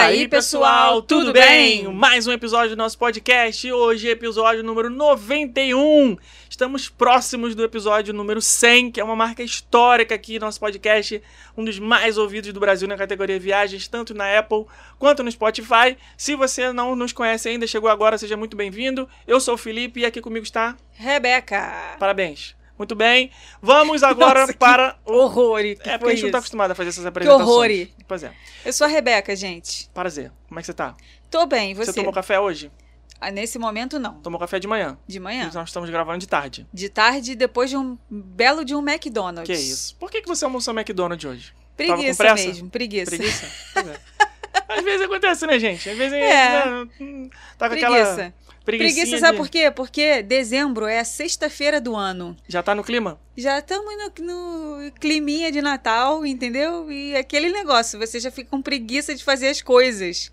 E aí, pessoal, tudo bem? Mais um episódio do nosso podcast. Hoje, episódio número 91. Estamos próximos do episódio número 100, que é uma marca histórica aqui no nosso podcast, um dos mais ouvidos do Brasil na categoria viagens, tanto na Apple quanto no Spotify. Se você não nos conhece ainda, chegou agora, seja muito bem-vindo. Eu sou o Felipe e aqui comigo está Rebeca. Parabéns. Muito bem. Vamos agora Nossa, que para o Horror. Que É porque a gente não tá isso? acostumado a fazer essas apresentações. horror. Pois é. Eu sou a Rebeca, gente. Prazer. Como é que você tá? Tô bem, Você, você? tomou café hoje? Ah, Nesse momento, não. Tomou café de manhã. De manhã. Nós estamos gravando de tarde. De tarde, depois de um belo de um McDonald's. Que isso? Por que, que você almoçou McDonald's hoje? Preguiça mesmo, preguiça. Preguiça? Pois é. Às vezes acontece, né, gente? Às vezes É. né, hum, tá com aquela Preguiça. preguiça. Sabe por quê? Porque dezembro é a sexta-feira do ano. Já tá no clima? Já estamos no, no climinha de Natal, entendeu? E aquele negócio, você já fica com preguiça de fazer as coisas.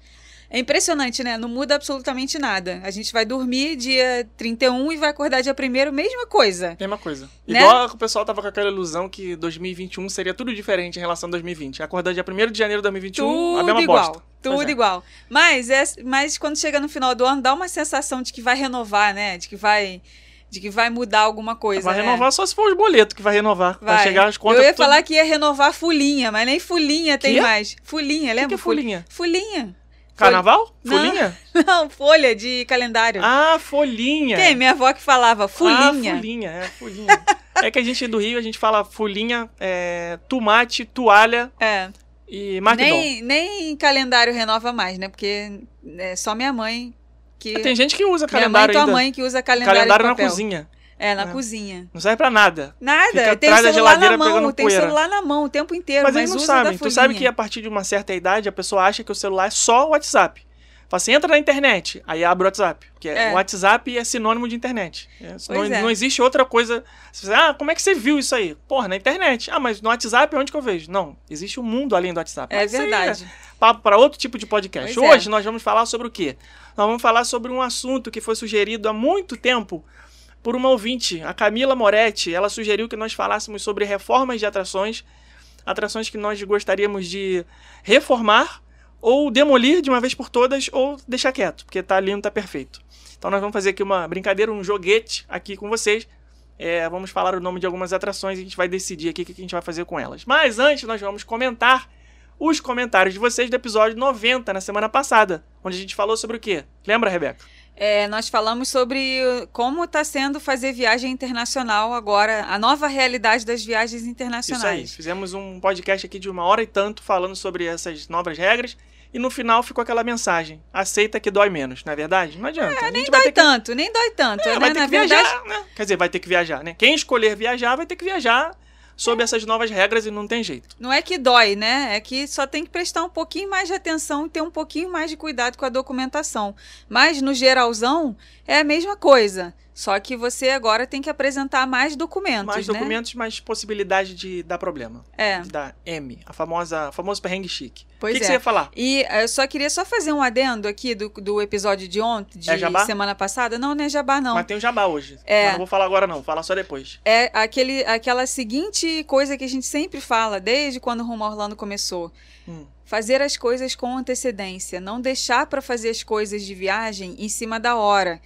É impressionante, né? Não muda absolutamente nada. A gente vai dormir dia 31 e vai acordar dia 1 mesma coisa. Mesma coisa. Né? Igual o pessoal tava com aquela ilusão que 2021 seria tudo diferente em relação a 2020. Acordar dia 1 de janeiro de 2021, a Tudo mesma igual. bosta. Tudo é. igual. Mas, é, mas quando chega no final do ano, dá uma sensação de que vai renovar, né? De que vai, de que vai mudar alguma coisa. Vai né? renovar só se for os boletos que vai renovar. Vai, chegar as contas Eu ia tudo- falar que ia renovar fulinha, mas nem fulinha tem mais. Fulinha, O que, lembra? que é folhinha? Fulinha. Carnaval? Não. Folhinha? Não, folha de calendário. Ah, folhinha. Tem, minha avó que falava fulinha. Ah, folhinha, é, folhinha. é que a gente do Rio, a gente fala folhinha, é, tomate, toalha É. e. Nem, nem calendário renova mais, né? Porque é só minha mãe que. Tem gente que usa minha mãe e calendário tua mãe que usa calendário, calendário na cozinha. É, na É. cozinha. Não serve pra nada. Nada, Fica tem atrás da celular na geladeira mão, tem poeira. celular na mão o tempo inteiro, Mas mas, eles não sabem. da Tu sabe que a partir de uma certa idade a pessoa acha que o celular é só o WhatsApp. Fala assim, entra na internet, aí abre o WhatsApp. Porque É. o WhatsApp é sinônimo de internet. É, não, é. não existe outra coisa. Você fala, ah, como é que você viu isso aí? Porra, na internet. Ah, mas no WhatsApp é onde que eu vejo? Não, existe um mundo além do WhatsApp. É Mas aí verdade. papo para outro tipo de podcast. Pois é. Hoje nós vamos falar sobre o quê? Nós vamos falar sobre um assunto que foi sugerido há muito tempo por uma ouvinte, a Camila Moretti. Ela sugeriu que nós falássemos sobre reformas de atrações, atrações que nós gostaríamos de reformar ou demolir de uma vez por todas ou deixar quieto, porque tá lindo, tá perfeito. Então nós vamos fazer aqui uma brincadeira, um joguete aqui com vocês. É, vamos falar o nome de algumas atrações e a gente vai decidir aqui o que a gente vai fazer com elas. Mas antes nós vamos comentar os comentários de vocês do episódio 90, na semana passada, onde a gente falou sobre o quê? Lembra, Rebeca? É, nós falamos sobre como está sendo fazer viagem internacional agora, a nova realidade das viagens Isso aí. internacionais. Fizemos um podcast aqui de uma hora e tanto falando sobre essas novas regras. E no final ficou aquela mensagem: aceita que dói menos, não é verdade? Não adianta. a Nem dói que, tanto, nem dói tanto. é, né? vai ter Na que viajar, verdade, né? Quer dizer, vai ter que viajar, né? Quem escolher viajar vai ter que viajar sob essas novas regras e não tem jeito. não é que dói, né? É que só tem que prestar um pouquinho mais de atenção e ter um pouquinho mais de cuidado com a documentação. Mas, no geralzão, é a mesma coisa. Só que você agora tem que apresentar mais documentos, mais né? documentos, mais possibilidade de dar problema. É. De dar M, a famosa, famoso perrengue chique. Pois o que, que é. você ia falar? E eh, eu só queria só fazer um adendo aqui do, do episódio de ontem, de É semana passada. Não, não é jabá, não. Mas tem o jabá hoje. É. Mas não vou falar agora, não. Fala só depois. É aquele, aquela seguinte coisa que a gente sempre fala, desde quando o Rumo a Orlando começou. Hum. Fazer as coisas com antecedência. Não deixar para fazer as coisas de viagem em cima da hora.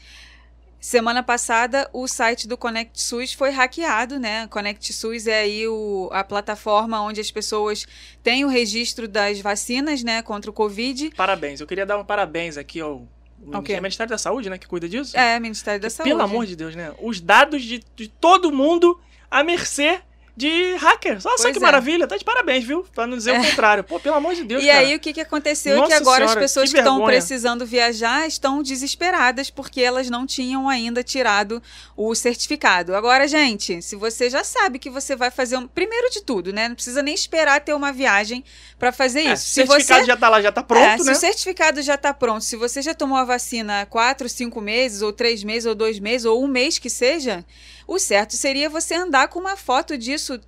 Semana passada, o site do Connect SUS foi hackeado, né? Connect SUS é aí o, a plataforma onde as pessoas têm o registro das vacinas, né, contra o Covid. Parabéns. Eu queria dar um parabéns aqui ao. Ao quê? É o Ministério da Saúde, né? Que cuida disso? É, Ministério da Saúde. Pelo amor de Deus, né? Os dados de, de todo mundo à mercê de hackers. Olha só Pois que é. maravilha. Tá de parabéns, viu? Pra não dizer o contrário. Pô, pelo amor de Deus, E cara. aí, o que, que aconteceu é que Nossa agora Senhora, as pessoas que que estão precisando viajar estão desesperadas porque elas não tinham ainda tirado o certificado. Agora, gente, se você já sabe que você vai fazer um. Primeiro de tudo, né? Não precisa nem esperar ter uma viagem para fazer É, isso. se o certificado já tá lá, já tá É, pronto, se né? o certificado já está pronto, se você já tomou a vacina há quatro, cinco meses, ou três meses, ou dois meses, ou um mês que seja, o certo seria você andar com uma foto disso,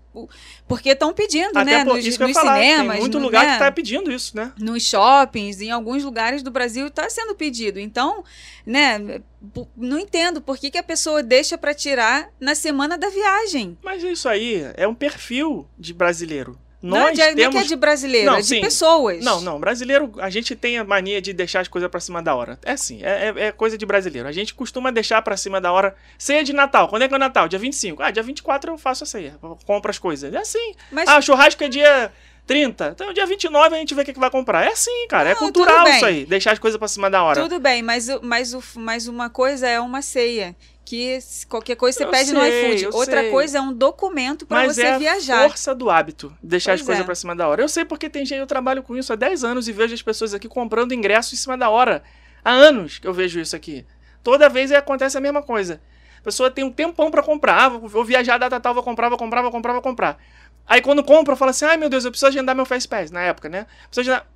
porque estão pedindo, Até né? por Nos, isso que eu ia nos falar. cinemas, Tem muito no- lugar né? que tá pedindo isso, né? nos shoppings, em alguns lugares do Brasil está sendo pedido. Então, né, não entendo por que, que a pessoa deixa para tirar na semana da viagem. Mas isso aí é um perfil de brasileiro. Nós não é é que temos... é de brasileiro, Não, é de sim. pessoas. Não, não. Brasileiro, a gente tem a mania de deixar as coisas pra cima da hora. É assim, é, é- é coisa de brasileiro. A gente costuma deixar pra cima da hora. Ceia de Natal. Quando é que é o Natal? Dia 25. Ah, dia 24 eu faço a ceia. Compro as coisas. É assim. Mas Ah, churrasco é dia 30. Então, dia 29 a gente vê o que, que vai comprar. É assim, cara. É Não, cultural tudo bem. isso aí. Deixar as coisas pra cima da hora. tudo bem, mas, mas, mas uma coisa é uma ceia. Que qualquer coisa você Eu pede no sei, iFood. eu Outra sei. coisa é um documento para você é a viajar. força do hábito. Deixar as Pois coisas é. pra cima da hora. Eu sei porque tem gente, eu trabalho com isso há 10 anos e vejo as pessoas aqui comprando ingresso em cima da hora. Há anos que eu vejo isso aqui. Toda vez acontece a mesma coisa. A pessoa tem um tempão pra comprar. Ah, vou, vou viajar data tal, vou comprar, vou comprar, vou comprar, vou comprar. Aí quando compra, fala assim: ai meu Deus, eu preciso agendar meu Fastpass. Na época, né? Preciso agendar.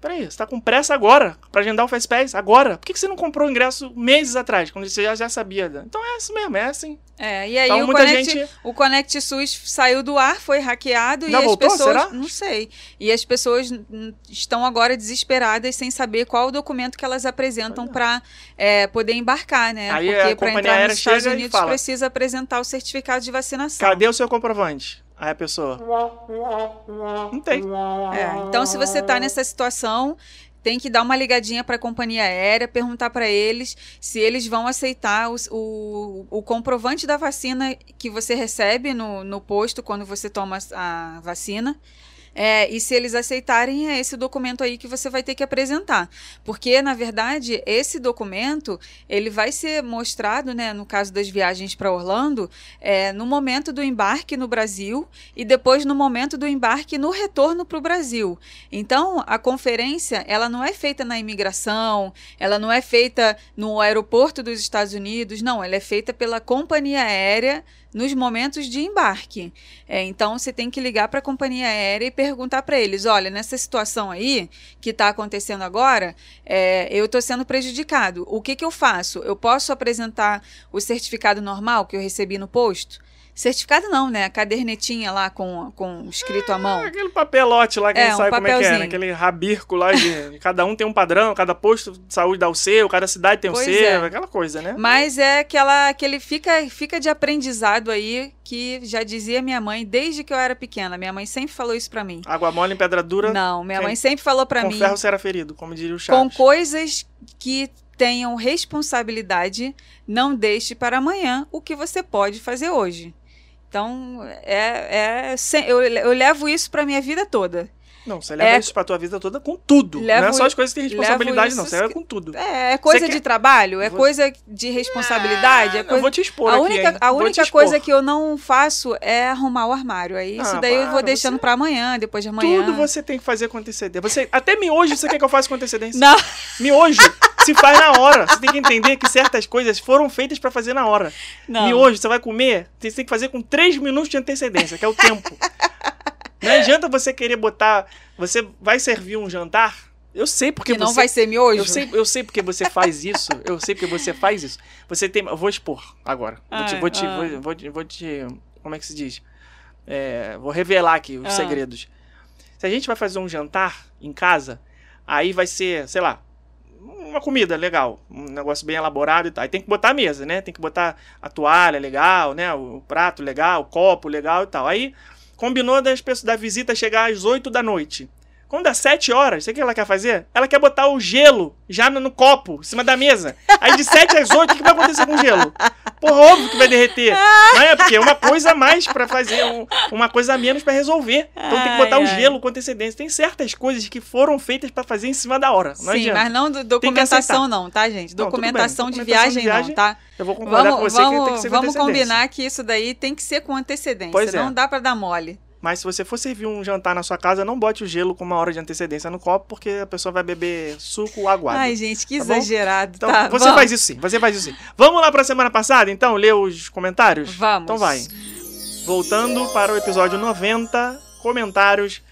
Peraí, você tá com pressa agora pra agendar o Fastpass? Agora? Por que, que você não comprou o ingresso meses atrás, quando você já, já sabia? Então é isso mesmo, é assim. É, e aí Então o, muita Connect, gente. o Connect SUS saiu do ar, foi hackeado Já e voltou, as pessoas. será? Não sei. E as pessoas estão agora desesperadas sem saber qual o documento que elas apresentam para poder embarcar, né? Aí a Porque para entrar nos Estados e Unidos fala, precisa apresentar o certificado de vacinação. Cadê o seu comprovante? Aí a pessoa. Não tem. É, então, se você está nessa situação, tem que dar uma ligadinha para a companhia aérea, perguntar para eles se eles vão aceitar os- o, o, comprovante da vacina que você recebe no, no posto quando você toma a vacina. É, e se eles aceitarem, é esse documento aí que você vai ter que apresentar. Porque, na verdade, esse documento ele vai ser mostrado, né, no caso das viagens para Orlando, é, no momento do embarque no Brasil e depois no momento do embarque no retorno para o Brasil. Então, a conferência ela não é feita na imigração, ela não é feita no aeroporto dos Estados Unidos, não, ela é feita pela companhia aérea nos momentos de embarque. É, então, você tem que ligar para a companhia aérea e perguntar para eles: olha, nessa situação aí que está acontecendo agora, é, eu estou sendo prejudicado. O que, que eu faço? Eu posso apresentar o certificado normal que eu recebi no posto? Certificado não, né? A cadernetinha lá com, com escrito à mão. É aquele papelote lá que É, não um sabe como é que é, né? Aquele rabirco lá de. cada um tem um padrão, cada posto de saúde dá o seu, cada cidade tem o Pois seu, é. aquela coisa, né? Mas é aquela, aquele fica, fica de aprendizado aí que já dizia minha mãe desde que eu era pequena. Minha mãe sempre falou isso pra mim. Água mole em pedra dura, Não, minha Quem- mãe sempre falou pra com mim ferro será ferido, como diria o com Chaves. coisas que tenham responsabilidade, não deixe para amanhã o que você pode fazer hoje. Então, é, é eu, eu levo isso pra minha vida toda. Não, você leva É- isso pra tua vida toda com tudo. não Levo- é só as coisas que têm responsabilidade, não. Você leva com tudo. É, é coisa de trabalho, é Vou- coisa de responsabilidade, é Ah, coisa Eu vou te expor a aqui, única, hein? a única coisa que eu não faço é arrumar o armário. Aí isso Ah, daí eu vou para, deixando você- pra amanhã, depois de amanhã. Tudo você tem que fazer com antecedência. Você, até miojo você quer que eu faça com antecedência. Não, Miojo se faz na hora. Você tem que entender que certas coisas foram feitas pra fazer na hora. não. Miojo, você vai comer, você tem que fazer com 3 minutos de antecedência, que é o tempo. Não adianta você querer botar. Você vai servir um jantar? Eu sei porque que não você. vai ser miojo. Eu sei, eu sei porque você faz isso. Eu sei porque você faz isso. Você tem. Eu vou expor agora. Vou te. Ai, Vou te, ah. vou, vou te, vou te- Como é que se diz? É, vou revelar aqui os Ah. segredos. Se a gente vai fazer um jantar em casa, aí vai ser, sei lá, uma comida legal, um negócio bem elaborado e tal. Aí tem que botar a mesa, né? Tem que botar a toalha legal, né? O prato legal, o copo legal e tal. Aí combinou das pessoas da visita chegar às 8 da noite. Quando dá 7 horas, sabe o que ela quer fazer? Ela quer botar o gelo já no, no copo, em cima da mesa. Aí de 7 às 8, o que vai acontecer com o gelo? Porra, óbvio que vai derreter. Não é porque é uma coisa a mais pra fazer, um- uma coisa a menos pra resolver. Então tem que botar Ai, o ai. gelo com antecedência. Tem certas coisas que foram feitas pra fazer em cima da hora. Não Sim, adianta. mas não do- documentação não, tá, gente? Não. Documentação, de, Documentação viagem de viagem não, tá? Eu vou concordar com Vamos, você que tem que vamos, ser com vamos combinar que isso daí tem que ser com antecedência. Pois é. Não dá pra dar mole. Mas se você for servir um jantar na sua casa, não bote o gelo com uma hora de antecedência no copo, porque a pessoa vai beber suco aguado. Ai, gente, que Tá bom? exagerado. Então, tá, você vamos. faz isso sim, você faz isso sim. Vamos lá pra semana passada, então, ler os comentários? Vamos. Então vai. Voltando para o episódio 90, comentários.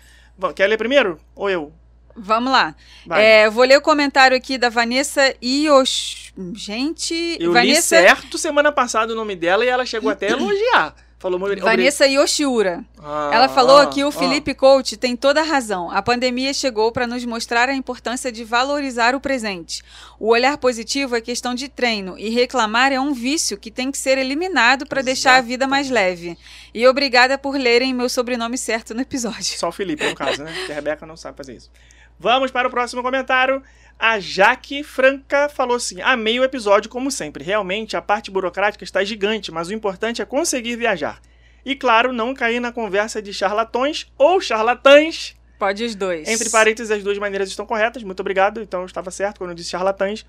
Quer ler primeiro? Ou eu? Vamos lá. É, eu vou ler o comentário aqui da Vanessa Ios. Gente, eu li Vanessa, certo semana passada o nome dela e ela chegou até a elogiar. Falou muito. Vanessa Yoshiura. Ah, Ela falou ah, que o ah. Felipe Coach tem toda a razão. A pandemia chegou para nos mostrar a importância de valorizar o presente. O olhar positivo é questão de treino e reclamar é um vício que tem que ser eliminado para deixar a vida mais leve. E obrigada por lerem meu sobrenome certo no episódio. Só o Felipe, no caso, né? Porque a Rebeca não sabe fazer isso. Vamos para o próximo comentário. A Jaque Franca falou assim: Amei o episódio, como sempre. Realmente, a parte burocrática está gigante, mas o importante é conseguir viajar. E claro, não cair na conversa de charlatões ou charlatães. Pode os dois. Entre parênteses, as duas maneiras estão corretas. Muito obrigado. Então eu estava certo quando eu disse charlatães.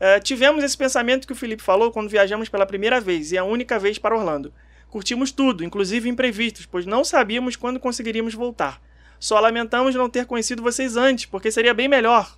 Eh, tivemos esse pensamento que o Felipe falou quando viajamos pela primeira vez e a única vez para Orlando. Curtimos tudo, inclusive imprevistos, pois não sabíamos quando conseguiríamos voltar. Só lamentamos não ter conhecido vocês antes, porque seria bem melhor.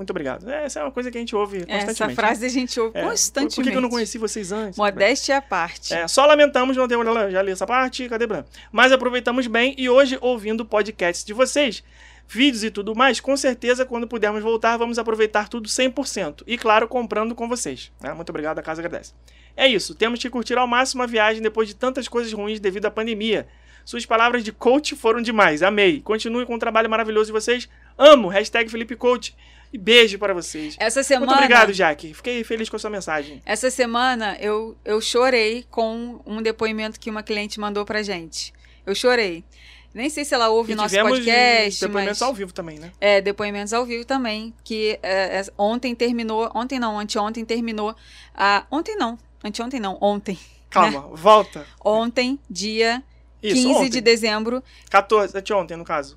Muito obrigado. Essa é uma coisa que a gente ouve constantemente. Essa frase a gente ouve né? É, constantemente. Por que que eu não conheci vocês antes? Modéstia à parte. É, só lamentamos não ter. Já li essa parte, cadê Bran? Mas aproveitamos bem e hoje, ouvindo podcasts de vocês, vídeos e tudo mais, com certeza, quando pudermos voltar, vamos aproveitar tudo 100%. E claro, comprando com vocês. né? Muito obrigado, a casa agradece. É isso, temos que curtir ao máximo a viagem depois de tantas coisas ruins devido à pandemia. Suas palavras de coach foram demais, amei. Continue com o trabalho maravilhoso de vocês. Amo, hashtag Felipe Coach. E beijo para vocês. Essa semana. Muito obrigado, Jaque. Fiquei feliz com a sua mensagem. Essa semana eu, eu chorei com um depoimento que uma cliente mandou pra gente. Eu chorei. Nem sei se ela ouve E o nosso tivemos podcast, depoimentos mas... ao vivo também, né? É, depoimentos ao vivo também. Que é, é, ontem terminou. Ontem não, anteontem terminou. A, ontem não. Anteontem não, ontem. Calma, volta. Ontem, dia Isso, 15 ontem. de dezembro. 14, anteontem, no caso.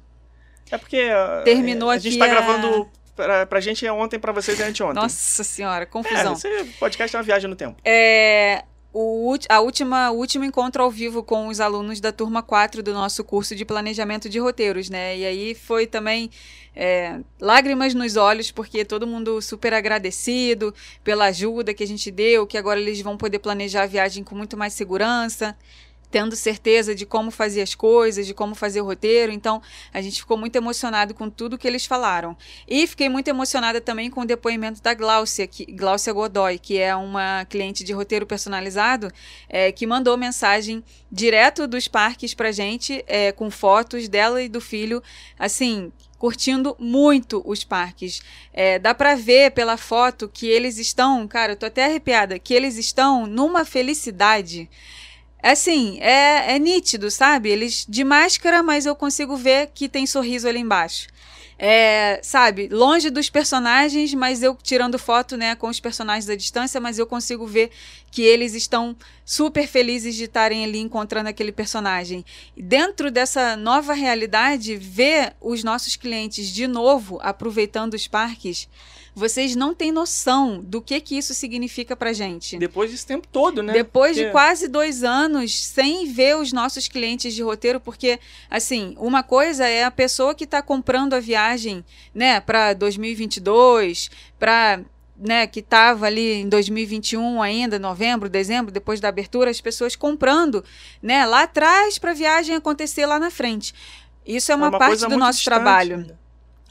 É porque Terminou a gente aqui tá a- gravando pra, pra gente é ontem, pra vocês é anteontem. Nossa senhora, é, confusão. esse podcast é uma viagem no tempo. É, o, a última, o último encontro ao vivo com os alunos da turma 4 do nosso curso de planejamento de roteiros, né? E aí foi também é, lágrimas nos olhos, porque todo mundo super agradecido pela ajuda que a gente deu, que agora eles vão poder planejar a viagem com muito mais segurança. Tendo certeza de como fazer as coisas, de como fazer o roteiro. Então, a gente ficou muito emocionado com tudo que eles falaram. E fiquei muito emocionada também com o depoimento da Gláucia, que, Gláucia Godoy, que é uma cliente de roteiro personalizado, é, que mandou mensagem direto dos parques pra gente, é, com fotos dela e do filho, assim, curtindo muito os parques. É, dá pra ver pela foto que eles estão, cara, eu tô até arrepiada, que eles estão numa felicidade. Assim, é, é nítido, sabe? Eles de máscara, mas eu consigo ver que tem sorriso ali embaixo. É, sabe, longe dos personagens, mas eu tirando foto, né, com os personagens à distância, mas eu consigo ver que eles estão super felizes de estarem ali encontrando aquele personagem. Dentro dessa nova realidade, ver os nossos clientes de novo aproveitando os parques, vocês não têm noção do que que isso significa pra gente. Depois desse tempo todo, né? Depois de Porque- quase dois anos sem ver os nossos clientes de roteiro, porque, assim, uma coisa é a pessoa que está comprando a viagem, né, para 2022, para. Né, que estava ali em 2021 ainda, novembro, dezembro, depois da abertura, as pessoas comprando, né, lá atrás para a viagem acontecer lá na frente. Isso é uma, parte coisa do muito nosso distante trabalho.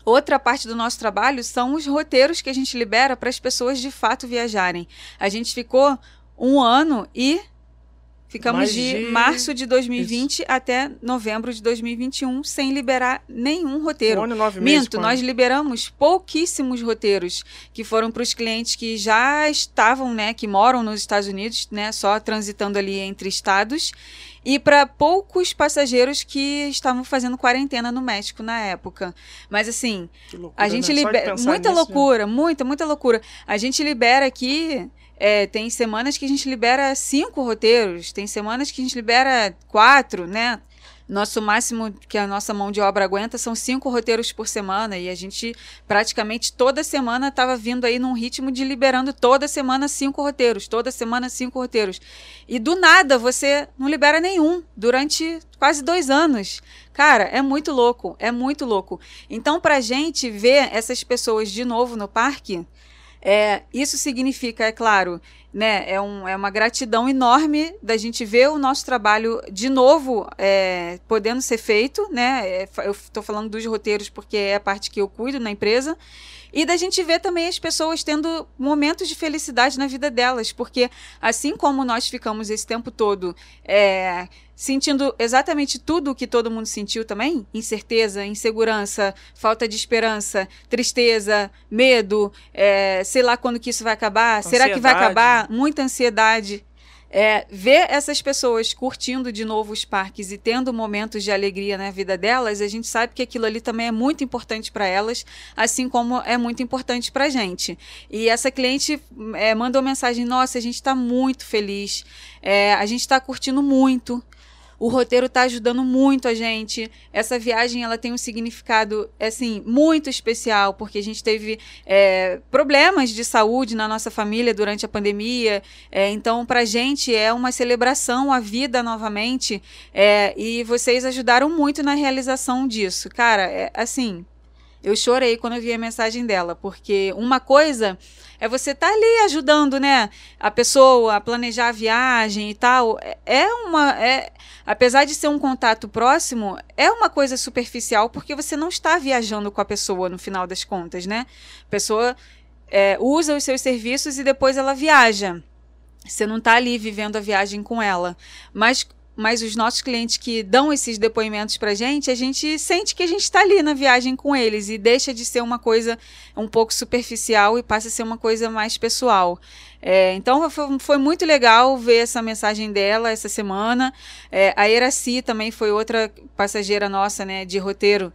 Outra parte do nosso trabalho são os roteiros que a gente libera para as pessoas de fato viajarem. A gente ficou um ano e ficamos Mais de, março de 2020 até novembro de 2021 sem liberar nenhum roteiro. Um ano e nove meses. Minto, quando- nós liberamos pouquíssimos roteiros que foram para os clientes que já estavam, né, que moram nos Estados Unidos, né, só transitando ali entre estados, e para poucos passageiros que estavam fazendo quarentena no México na época. Mas assim, loucura, a gente né? Libera. Muita nisso, loucura, muita, muita loucura. A gente libera aqui. é, tem semanas que a gente libera cinco roteiros, tem semanas que a gente libera quatro, né? Nosso máximo que a nossa mão de obra aguenta são cinco roteiros por semana e a gente praticamente toda semana estava vindo aí num ritmo de liberando toda semana cinco roteiros, toda semana cinco roteiros. E do nada você não libera nenhum durante quase dois anos. Cara, é muito louco, é muito louco. Então, pra gente ver essas pessoas de novo no parque, é, isso significa, é claro, né, é, um, é uma gratidão enorme da gente ver o nosso trabalho de novo é, podendo ser feito, né? É, eu estou falando dos roteiros porque é a parte que eu cuido na empresa. E da gente ver também as pessoas tendo momentos de felicidade na vida delas, porque assim como nós ficamos esse tempo todo é, sentindo exatamente tudo o que todo mundo sentiu também, incerteza, insegurança, falta de esperança, tristeza, medo, é, sei lá quando que isso vai acabar, ansiedade. será que vai acabar? Muita ansiedade. É, ver essas pessoas curtindo de novo os parques e tendo momentos de alegria na vida delas, a gente sabe que aquilo ali também é muito importante para elas, assim como é muito importante para a gente. E essa cliente é, mandou mensagem: Nossa, a gente está muito feliz, é, a gente está curtindo muito. O roteiro está ajudando muito a gente. Essa viagem ela tem um significado assim muito especial porque a gente teve é, problemas de saúde na nossa família durante a pandemia. É, então, para a gente é uma celebração a vida novamente. É, e vocês ajudaram muito na realização disso, cara. É, assim, eu chorei quando eu vi a mensagem dela, porque uma coisa é você estar tá ali ajudando, né, a pessoa a planejar a viagem e tal. É, é uma, é, apesar de ser um contato próximo, é uma coisa superficial porque você não está viajando com a pessoa no final das contas, né? A pessoa é, usa os seus serviços e depois ela viaja. Você não está ali vivendo a viagem com ela, mas mas os nossos clientes que dão esses depoimentos para gente, a gente sente que a gente está ali na viagem com eles e deixa de ser uma coisa um pouco superficial e passa a ser uma coisa mais pessoal. É, então foi, foi, muito legal ver essa mensagem dela essa semana. É, a Eraci também foi outra passageira nossa, né, de roteiro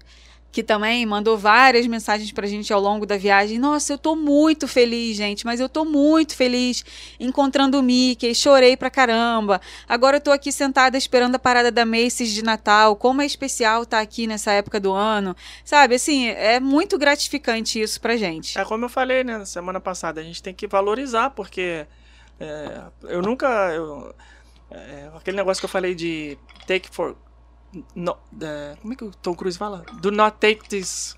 que também mandou várias mensagens pra gente ao longo da viagem. Nossa, eu tô muito feliz, gente, mas eu tô muito feliz encontrando o Mickey, chorei pra caramba. Agora eu tô aqui sentada esperando a parada da Macy's de Natal. Como é especial estar tá aqui nessa época do ano. Sabe, assim, é muito gratificante isso pra gente. É como eu falei, né, na semana passada, a gente tem que valorizar, porque é, eu nunca. Eu, é, aquele negócio que eu falei de take for no, uh, como é que o Tom Cruise fala? Do not take this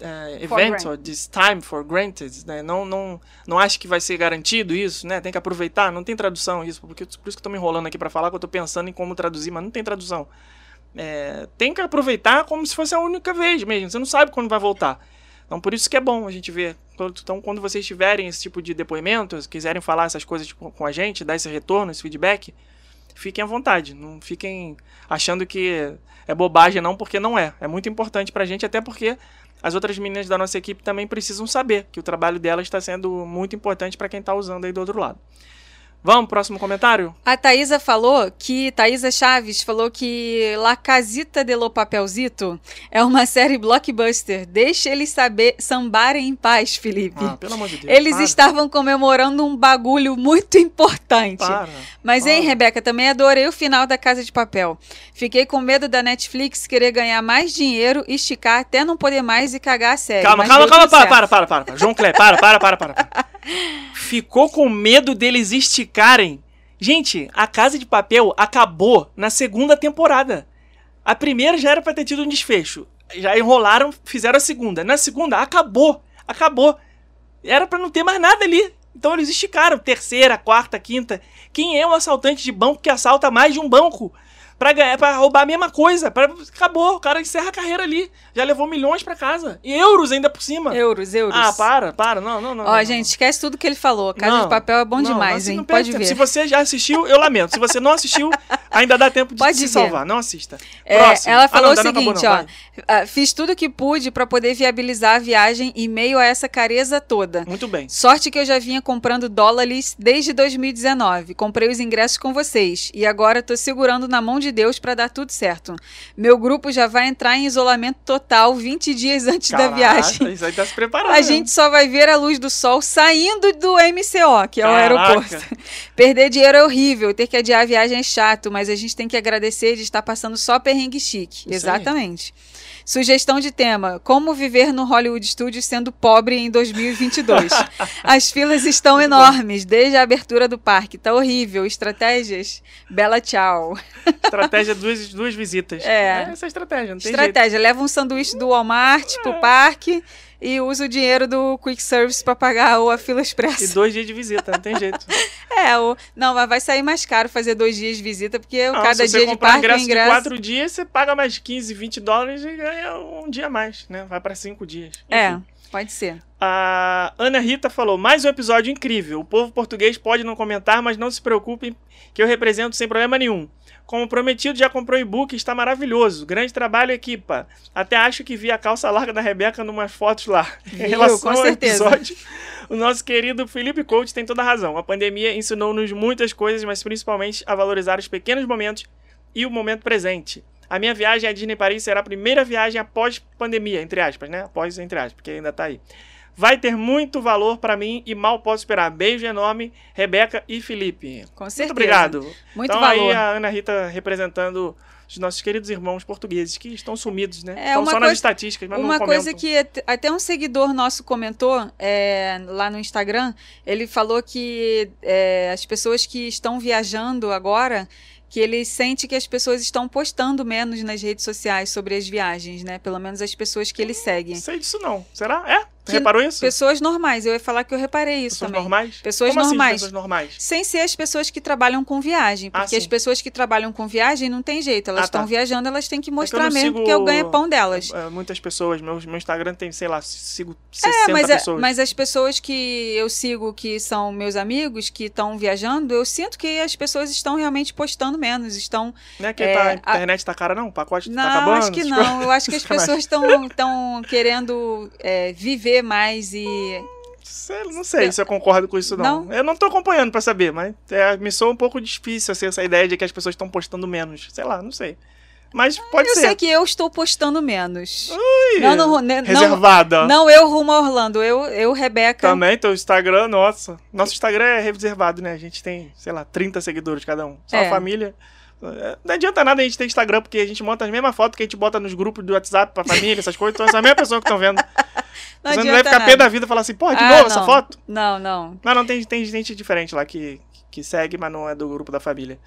uh, event or this time for granted, né? Não, não, não acho que vai ser garantido isso, né? Tem que aproveitar, não tem tradução isso, porque por isso que eu tô me enrolando aqui para falar que eu tô pensando em como traduzir, mas não tem tradução. É, tem que aproveitar como se fosse a única vez mesmo, você não sabe quando vai voltar. Então por isso que é bom a gente ver. Então quando vocês tiverem esse tipo de depoimentos, quiserem falar essas coisas com a gente, dar esse retorno, esse feedback, fiquem à vontade. Não fiquem achando que é bobagem, não, porque não é. É muito importante pra gente, até porque as outras meninas da nossa equipe também precisam saber que o trabalho delas está sendo muito importante para quem está usando aí do outro lado. Vamos, próximo comentário? A Thaisa falou que, Thaisa Chaves falou que La Casita de lo Papelzito é uma série blockbuster. Deixa eles saber sambarem em paz, Felipe. Ah, pelo amor de Deus. Eles para. estavam comemorando um bagulho muito importante. Para, Mas, para. hein, Rebeca, também adorei o final da Casa de Papel. Fiquei com medo da Netflix querer ganhar mais dinheiro, esticar até não poder mais e cagar a série. Calma, calma, calma, para, para, para, para, para. João Clé, para, para, para, para. Ficou com medo deles esticarem. Gente, a Casa de Papel acabou na segunda temporada. A primeira já era pra ter tido um desfecho. Já enrolaram, fizeram a segunda. Na segunda, acabou. Acabou. Era para não ter mais nada ali. Então eles esticaram. Terceira, quarta, quinta. Quem é um assaltante de banco que assalta mais de um banco? Para ganhar, para roubar a mesma coisa. Pra, acabou, o cara encerra a carreira ali. Já levou milhões para casa. E euros ainda por cima. Euros, euros. Ah, para, para. Não, não, não. Ó, não, gente, esquece tudo que ele falou. Casa não, de Papel é bom demais, hein? Pode ver. Se você já assistiu, eu lamento. Se você não assistiu, ainda dá tempo de Pode se ver. salvar. Não assista. É, ela falou ah, não, o seguinte, acabou, ó. Fiz tudo o que pude para poder viabilizar a viagem em meio a essa careza toda. Muito bem. Sorte que eu já vinha comprando dólares desde 2019. Comprei os ingressos com vocês. E agora tô segurando na mão de Deus para dar tudo tudo certo. Meu grupo já vai entrar em isolamento total 20 dias antes Caraca, da viagem. Isso aí tá se preparando. A gente só vai ver a luz do sol saindo do MCO, que é Caraca. o aeroporto. Perder dinheiro é horrível, ter que adiar a viagem é chato, mas a gente tem que agradecer de estar passando só perrengue chique. Isso Exatamente. Aí. Sugestão de tema: Como viver no Hollywood Studios sendo pobre em 2022. As filas estão enormes desde a abertura do parque. Tá horrível. Estratégias? Bela tchau. Estratégia duas, duas visitas. É. é essa é a estratégia, não tem Estratégia: jeito. leva um sanduíche do Walmart pro parque e usa o dinheiro do Quick Service para pagar ou a fila E expressa. dois dias de visita, não tem jeito. É, o, não, mas vai sair mais caro fazer dois dias de visita, porque Não, cada dia de parque ingresso, ingresso. de quatro dias, você paga mais 15, 20 dólares e ganha um dia a mais, né? Vai pra cinco dias. É, Enfim. pode ser. A Ana Rita falou: mais um episódio incrível. O povo português pode não comentar, mas não se preocupem que eu represento sem problema nenhum. Como prometido, já comprou e-book, está maravilhoso. Grande trabalho, equipa. Até acho que vi a calça larga da Rebeca numas fotos lá. em Viu? relação Com ao certeza. episódio, o nosso querido Felipe Coach tem toda a razão. A pandemia ensinou-nos muitas coisas, mas principalmente a valorizar os pequenos momentos e o momento presente. A minha viagem à Disney Paris será a primeira viagem após pandemia, entre aspas, né? Após, entre aspas, porque ainda tá aí. Vai ter muito valor pra mim e mal posso esperar. Beijo enorme, Rebeca e Felipe. Com certeza. Muito obrigado. Muito então valor. aí a Ana Rita representando os nossos queridos irmãos portugueses que estão sumidos, né? É, estão só nas coisa- estatísticas, mas Uma coisa que at- até um seguidor nosso comentou é, lá no Instagram, ele falou que é, as pessoas que estão viajando agora, que ele sente que as pessoas estão postando menos nas redes sociais sobre as viagens, né? Pelo menos as pessoas que ele segue. Não sei disso não. Será? É? Que- reparou isso? Pessoas normais, eu ia falar que eu reparei isso Pessoas também. normais? Pessoas Como assim, normais. pessoas normais? Sem ser as pessoas que trabalham com viagem. Ah, Porque as sim. pessoas que trabalham com viagem não tem jeito. Elas Ah, tá. estão viajando, elas têm que mostrar não mesmo, sigo- porque é o ganha-pão delas. É, muitas pessoas. Meu, meu Instagram tem, sei lá, sigo 60 É, mas, é- pessoas. mas as pessoas que eu sigo, que são meus amigos, que estão viajando, eu sinto que as pessoas estão realmente postando menos. Estão. Não é que é, tá, a internet tá cara, não? O pacote Não, tá acabando? acho que não. Eu acho que as pessoas estão estão querendo é, viver mais e. Sei- Não sei se eu concordo com isso, não. Não? Eu não tô acompanhando pra saber, mas é, me soa um pouco difícil assim, essa ideia de que as pessoas estão postando menos. Sei lá, não sei. Mas pode eu ser. sei que eu estou postando menos. Ih, Não, não, não, reservada. não eu rumo a Orlando, eu, eu Rebeca. Também, teu Instagram, nossa. Nosso Instagram é reservado, né? A gente tem, sei lá, 30 seguidores cada um. Só É. a família. É, Não adianta nada a gente ter Instagram, porque a gente monta as mesmas fotos que a gente bota nos grupos do WhatsApp pra família, essas coisas. Então, essa mesma pessoa que estão vendo. Não Você não vai ficar pé da vida e falar assim, porra, de Ah, novo essa não. foto? Não, não. Mas não, tem, tem gente diferente lá que, que segue, mas não é do grupo da família.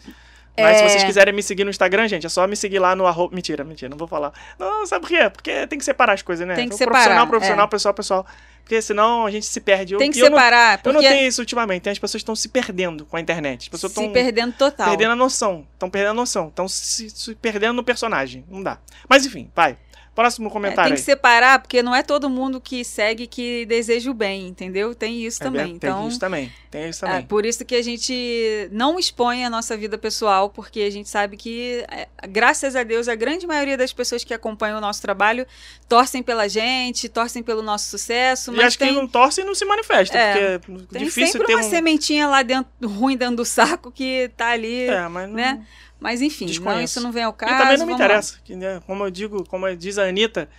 Mas se É. vocês quiserem me seguir no Instagram, gente, é só me seguir lá no arroba... Mentira, mentira, não vou falar. Não, sabe por quê? Porque tem que separar as coisas, né? Tem que O separar, Profissional, profissional, é. pessoal, pessoal. Porque senão a gente se perde. Eu- Tem que eu separar, eu não porque tenho isso ultimamente. As pessoas estão se perdendo com a internet. As pessoas se perdendo total. perdendo a noção. Estão perdendo a noção. Estão se, se perdendo no personagem. Não dá. Mas enfim, vai. Próximo É, comentário tem que aí. separar, porque não é todo mundo que segue que deseja o bem, entendeu? Tem isso É também. verdade, Então, Tem isso também. Tem isso é também. por isso que a gente não expõe a nossa vida pessoal, porque a gente sabe que, é, graças a Deus, a grande maioria das pessoas que acompanham o nosso trabalho torcem pela gente, torcem pelo nosso sucesso, e mas acho que tem, não torce e não se manifesta. É, porque é tem difícil sempre ter uma um. sementinha lá dentro, ruim dentro do saco, que tá ali, É, mas não... né? Mas enfim, não, isso não vem ao E caso. também não me interessa. que, né, Como eu digo, como diz a Anitta,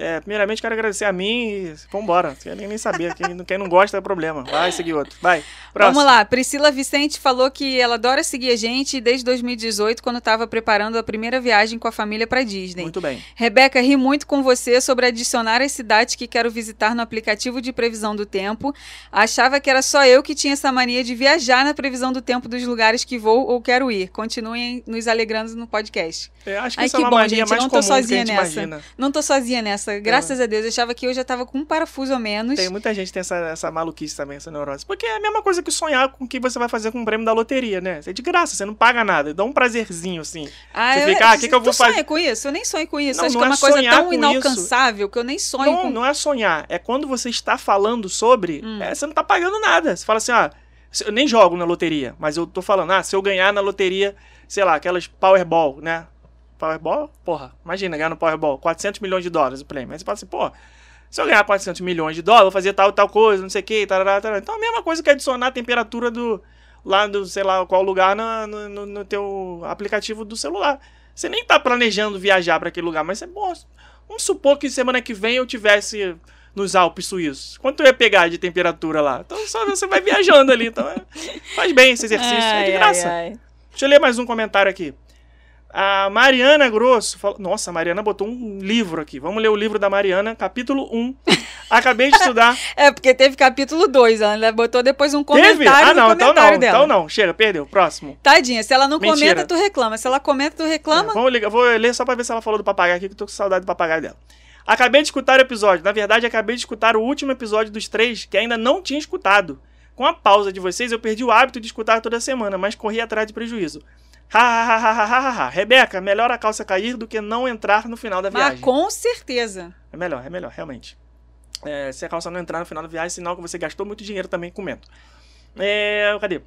é, primeiramente quero agradecer a mim e vambora. Quero nem, saber. Quem, quem não gosta é problema. Vai seguir outro. Vai. Próximo. Vamos lá, Priscila Vicente falou que ela adora seguir a gente desde 2018, quando estava preparando a primeira viagem com a família para Disney. Muito bem. Rebeca, ri muito com você sobre adicionar as cidades que quero visitar no aplicativo de previsão do tempo. Achava que era só eu que tinha essa mania de viajar na previsão do tempo dos lugares que vou ou quero ir. Continuem nos alegrando no podcast. É, acho que Ai, isso que é uma bom, mania gente, mais não tô sozinha nessa. imagina. Não tô sozinha nessa, graças a Deus. Eu achava que eu já tava com um parafuso a menos. Tem muita gente que tem essa, essa maluquice também, essa neurose. Porque é a mesma coisa que sonhar com o que você vai fazer com o prêmio da loteria, né? É de graça, você não paga nada. Dá um prazerzinho, assim. Ah, Você eu- fica, ah, o que que eu vou fazer? sonha com isso? Eu nem sonho com isso. Não, Acho não que é é uma coisa tão inalcançável que eu nem sonho Não, com. não é sonhar. É quando você está falando sobre, Hum. é, você não tá pagando nada. Você fala assim, ah, eu nem jogo na loteria, mas eu tô falando, ah, se eu ganhar na loteria, sei lá, aquelas Powerball, né? Powerball? Porra, imagina ganhar no Powerball, 400 milhões de dólares o prêmio. Aí você fala assim, pô, se eu ganhar 400 milhões de dólares, eu vou fazer tal tal coisa, não sei o que, tarará, tarará. Então a mesma coisa que adicionar a temperatura do, lá do, sei lá, qual lugar no, no, no teu aplicativo do celular. Você nem tá planejando viajar para aquele lugar, mas você, pô, vamos supor que semana que vem eu tivesse nos Alpes suíços. Quanto eu ia pegar de temperatura lá? Então só você vai viajando ali. Então é- faz bem esse exercício, é de Ai, graça. ai, ai. Deixa eu ler mais um comentário aqui. A Mariana Grosso falou. Nossa, a Mariana botou um livro aqui. Vamos ler o livro da Mariana, capítulo 1. Acabei de estudar. É, porque teve capítulo 2, ela botou depois um comentário Teve? Ah, não, no então não. dela. Então não. Chega, perdeu. Próximo. Tadinha, se ela não Mentira. comenta, tu reclama. Se ela comenta, tu reclama. É, vamos ligar, vou ler só pra ver se ela falou do papagaio aqui, que eu tô com saudade do papagaio dela. Acabei de escutar o episódio. Na verdade, acabei de escutar o último episódio dos três que ainda não tinha escutado. Com a pausa de vocês, eu perdi o hábito de escutar toda semana, mas corri atrás de prejuízo. Ha, ha, ha, ha, ha, ha, ha. Rebeca, melhor a calça cair do que não entrar no final da Mas viagem. com certeza. É melhor, é melhor, realmente. É, se a calça não entrar no final da viagem, é sinal que você gastou muito dinheiro também comendo. É, cadê?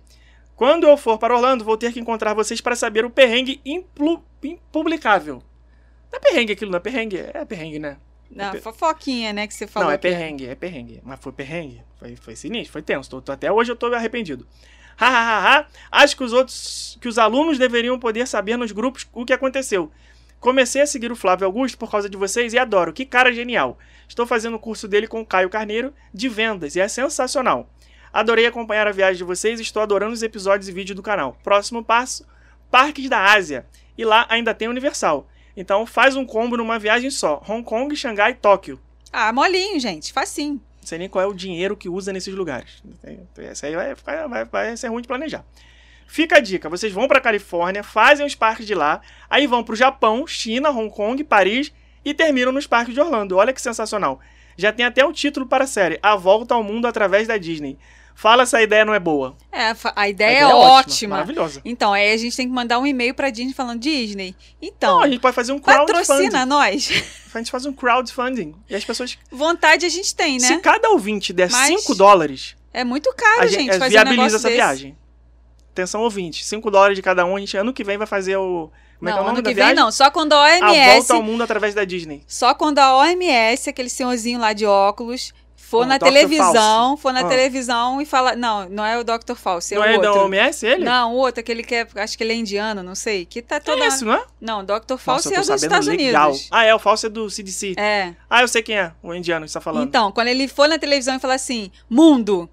Quando eu for para Orlando, vou ter que encontrar vocês para saber o perrengue implu- impublicável. Não é perrengue aquilo, não é perrengue? É perrengue, né? Não, pe- fofoquinha, né, que você falou. não, é perrengue, é perrengue. Mas foi perrengue. Foi, foi sinistro, foi tenso. Tô- tô- até hoje eu tô arrependido. Ha, ha, ha, ha. Acho que os outros, que os alunos deveriam poder saber nos grupos o que aconteceu. Comecei a seguir o Flávio Augusto por causa de vocês e adoro. Que cara genial. Estou fazendo o curso dele com o Caio Carneiro de vendas e é sensacional. Adorei acompanhar a viagem de vocês e estou adorando os episódios e vídeos do canal. Próximo passo: Parques da Ásia. E lá ainda tem Universal. Então faz um combo numa viagem só: Hong Kong, Xangai e Tóquio. Ah, molinho, gente. Facinho. Não sei nem qual é o dinheiro que usa nesses lugares. Essa aí vai, ficar- vai, vai ser ruim de planejar. Fica a dica: vocês vão para Califórnia, fazem os parques de lá, aí vão para o Japão, China, Hong Kong, Paris e terminam nos parques de Orlando. Olha que sensacional. Já tem até o título para a série: A Volta ao Mundo através da Disney. Fala se a ideia não é boa. É, a A ideia, ideia é ótima. Maravilhosa. Então, aí a gente tem que mandar um e-mail pra Disney falando, Disney, então, Não, a gente pode fazer um crowdfunding. patrocina nós. A gente faz um crowdfunding. E as pessoas. Vontade a gente tem, né? Se cada ouvinte der Mas 5 dólares, É muito caro, a gente, gente é, fazer um viabiliza negócio essa desse. viagem. Atenção, ouvinte. 5 dólares de cada um. A gente ano que vem vai fazer o. Como é que é o Não, nome ano da que vem não. Só quando a A OMS. volta ao mundo através da Disney. Só quando a OMS, aquele senhorzinho lá de óculos, for na televisão, for na Ah. televisão e falar. Não, não é o Dr. Fauci, é não o é outro. da OMS ele? Não, o outro, aquele que é. Acho que ele é indiano, não sei. Que tá é toda. esse, não é? Não, Dr. Nossa, eu é dos Estados legal. Unidos. Ah, é, o falso é do CDC. É. Ah, eu sei quem é, o indiano que você tá falando. Então, quando ele for na televisão e falar assim: mundo,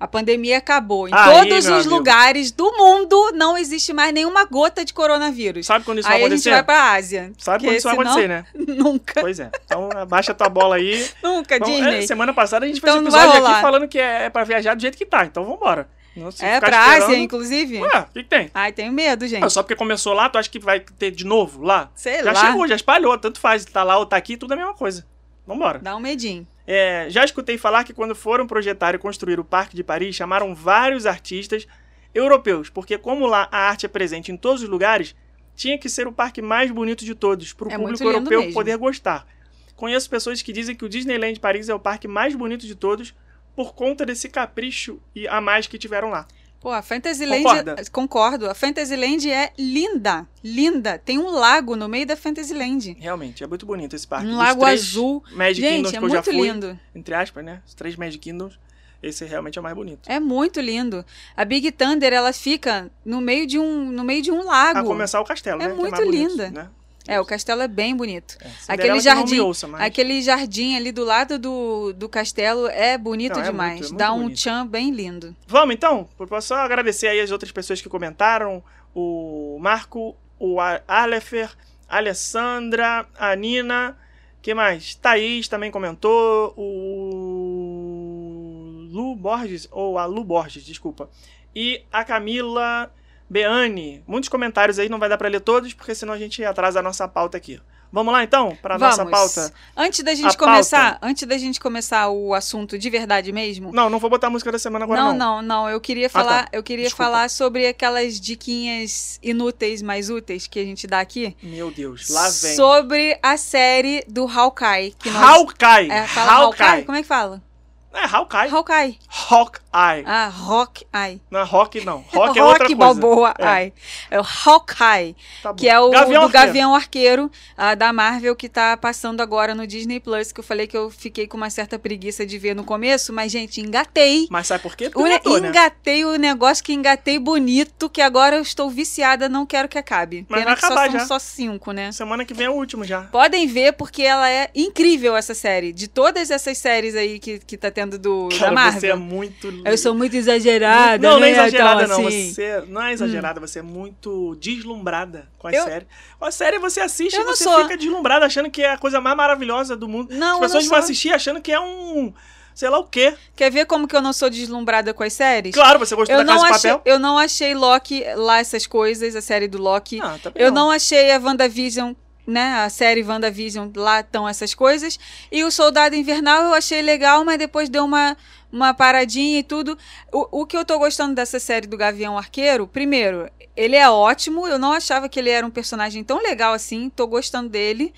a pandemia acabou. Em Aí, todos os amigo. lugares do mundo não existe mais nenhuma gota de coronavírus. Sabe quando isso Aí vai a gente acontecer? vai pra Ásia. Sabe quando isso vai acontecer, né? Nunca, Pois é. Então abaixa tua bola aí. nunca, Vamos- Disney. é, semana passada a gente Então fez um episódio aqui falando que é, pra viajar do jeito que tá. Então vambora. Se É pra esperando- Ásia, inclusive? Ué, o que, que tem? Ai, tenho medo, gente. Ah, só porque começou lá, tu acha que vai ter de novo lá? Sei já lá. chegou, já espalhou, tanto faz. Tá lá ou tá aqui, tudo é a mesma coisa. Vambora. Dá um medinho. É, já escutei falar que quando foram projetar e construir o Parque de Paris, chamaram vários artistas europeus, porque como lá a arte é presente em todos os lugares, tinha que ser o parque mais bonito de todos, para o É público europeu mesmo. poder gostar. Conheço pessoas que dizem que o Disneyland Paris é o parque mais bonito de todos por conta desse capricho e a mais que tiveram lá. Pô, a Fantasyland. Concorda? Concordo. A Fantasyland é linda. Linda. Tem um lago no meio da Fantasyland. Realmente, é muito bonito esse parque. Um Dos lago azul. Magic Kingdoms Gente, é que eu já muito fui, lindo. entre aspas, né? Os três Magic Kingdoms, esse realmente é o mais bonito. É muito lindo. A Big Thunder, ela fica no meio de um, no meio de um lago. A começar o castelo, É né? muito mais bonito, linda. Né? É, o castelo é bem bonito. É, Aquele jardim, ouça, mas- aquele jardim ali do lado do, do castelo é bonito Não, é demais. muito- é muito Dá um bonito. tchan bem lindo. Vamos então? Só agradecer aí as outras pessoas que comentaram. O Marco, o Alefer, a Alessandra, a Nina. que mais? Thaís também comentou. O Lu Borges, ou a Lu Borges, desculpa. E a Camila Beane. Muitos comentários aí, não vai dar pra ler todos, porque senão a gente atrasa a nossa pauta aqui. Vamos lá então, pra nossa pauta? Antes da gente A começar, antes da gente começar o assunto de verdade mesmo. Não, não vou botar a música da semana agora não, não. não, não, eu queria tá. falar, eu queria Desculpa. falar sobre aquelas diquinhas inúteis, mais úteis que a gente dá aqui. Meu Deus, lá vem. Sobre a série do Hawkeye, que nós Hawkeye. é, fala Hawkeye. Como é que fala? É, Hawkeye. Hawkeye. Hawkeye. Ah, Hawkeye. Não é Rock, não. Rock é outra coisa. Balboa É. Eye. É o Hawkeye, Tá que é o Gavião do Arqueiro. Gavião Arqueiro ah, da Marvel que tá passando agora no Disney Plus, que eu falei que eu fiquei com uma certa preguiça de ver no começo, mas gente, engatei. Mas sabe por quê? O, Porque engatou, né? engatei o negócio que engatei bonito, que agora eu estou viciada, não quero que acabe. Mas Pena vai que só acabar são já. só cinco, né? Semana que vem é o último já. Podem ver, porque ela é incrível, essa série. De todas essas séries aí que, que tá tendo do, da Cara, Marvel. você é muito... Eu sou muito exagerada, Não, não é né? exagerada, Então, não. assim, Você não é exagerada, você é muito deslumbrada com a Eu- série. Com a série você assiste e não você sou. fica deslumbrada, achando que é a coisa mais maravilhosa do mundo. Não, As pessoas não vão assistir achando que é um. sei lá o quê. Quer ver como que eu não sou deslumbrada com as séries? Claro, você gostou Eu da não, Casa de achei, Papel? eu não achei Loki lá essas coisas, a série do Loki. Ah, eu não achei a WandaVision né? A série WandaVision, lá estão essas coisas. E o Soldado Invernal eu achei legal, mas depois deu uma, uma paradinha e tudo. O, o que eu tô gostando dessa série do Gavião Arqueiro, primeiro, ele é ótimo. Eu não achava que ele era um personagem tão legal assim. Tô gostando dele.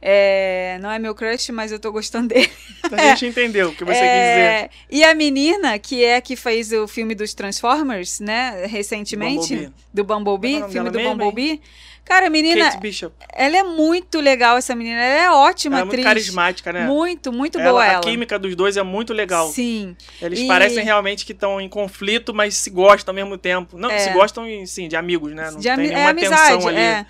É, não é meu crush, mas eu tô gostando dele. A gente entendeu o que você quis dizer. E a menina, que é a que fez o filme dos Transformers, né, recentemente, Bumblebee. do Bumblebee, é filme do mesmo, hein? Cara, a menina, Kate Bishop. ela é muito legal, essa menina. Ela é ótima Ela é muito atriz. carismática, né? Muito, muito Ela- boa a ela. química dos dois é muito legal. Sim. Eles E- parecem realmente que estão em conflito, mas se gostam ao mesmo tempo. Não, É. se gostam, sim, de amigos, né? Não De tem é nenhuma amizade, tensão ali é.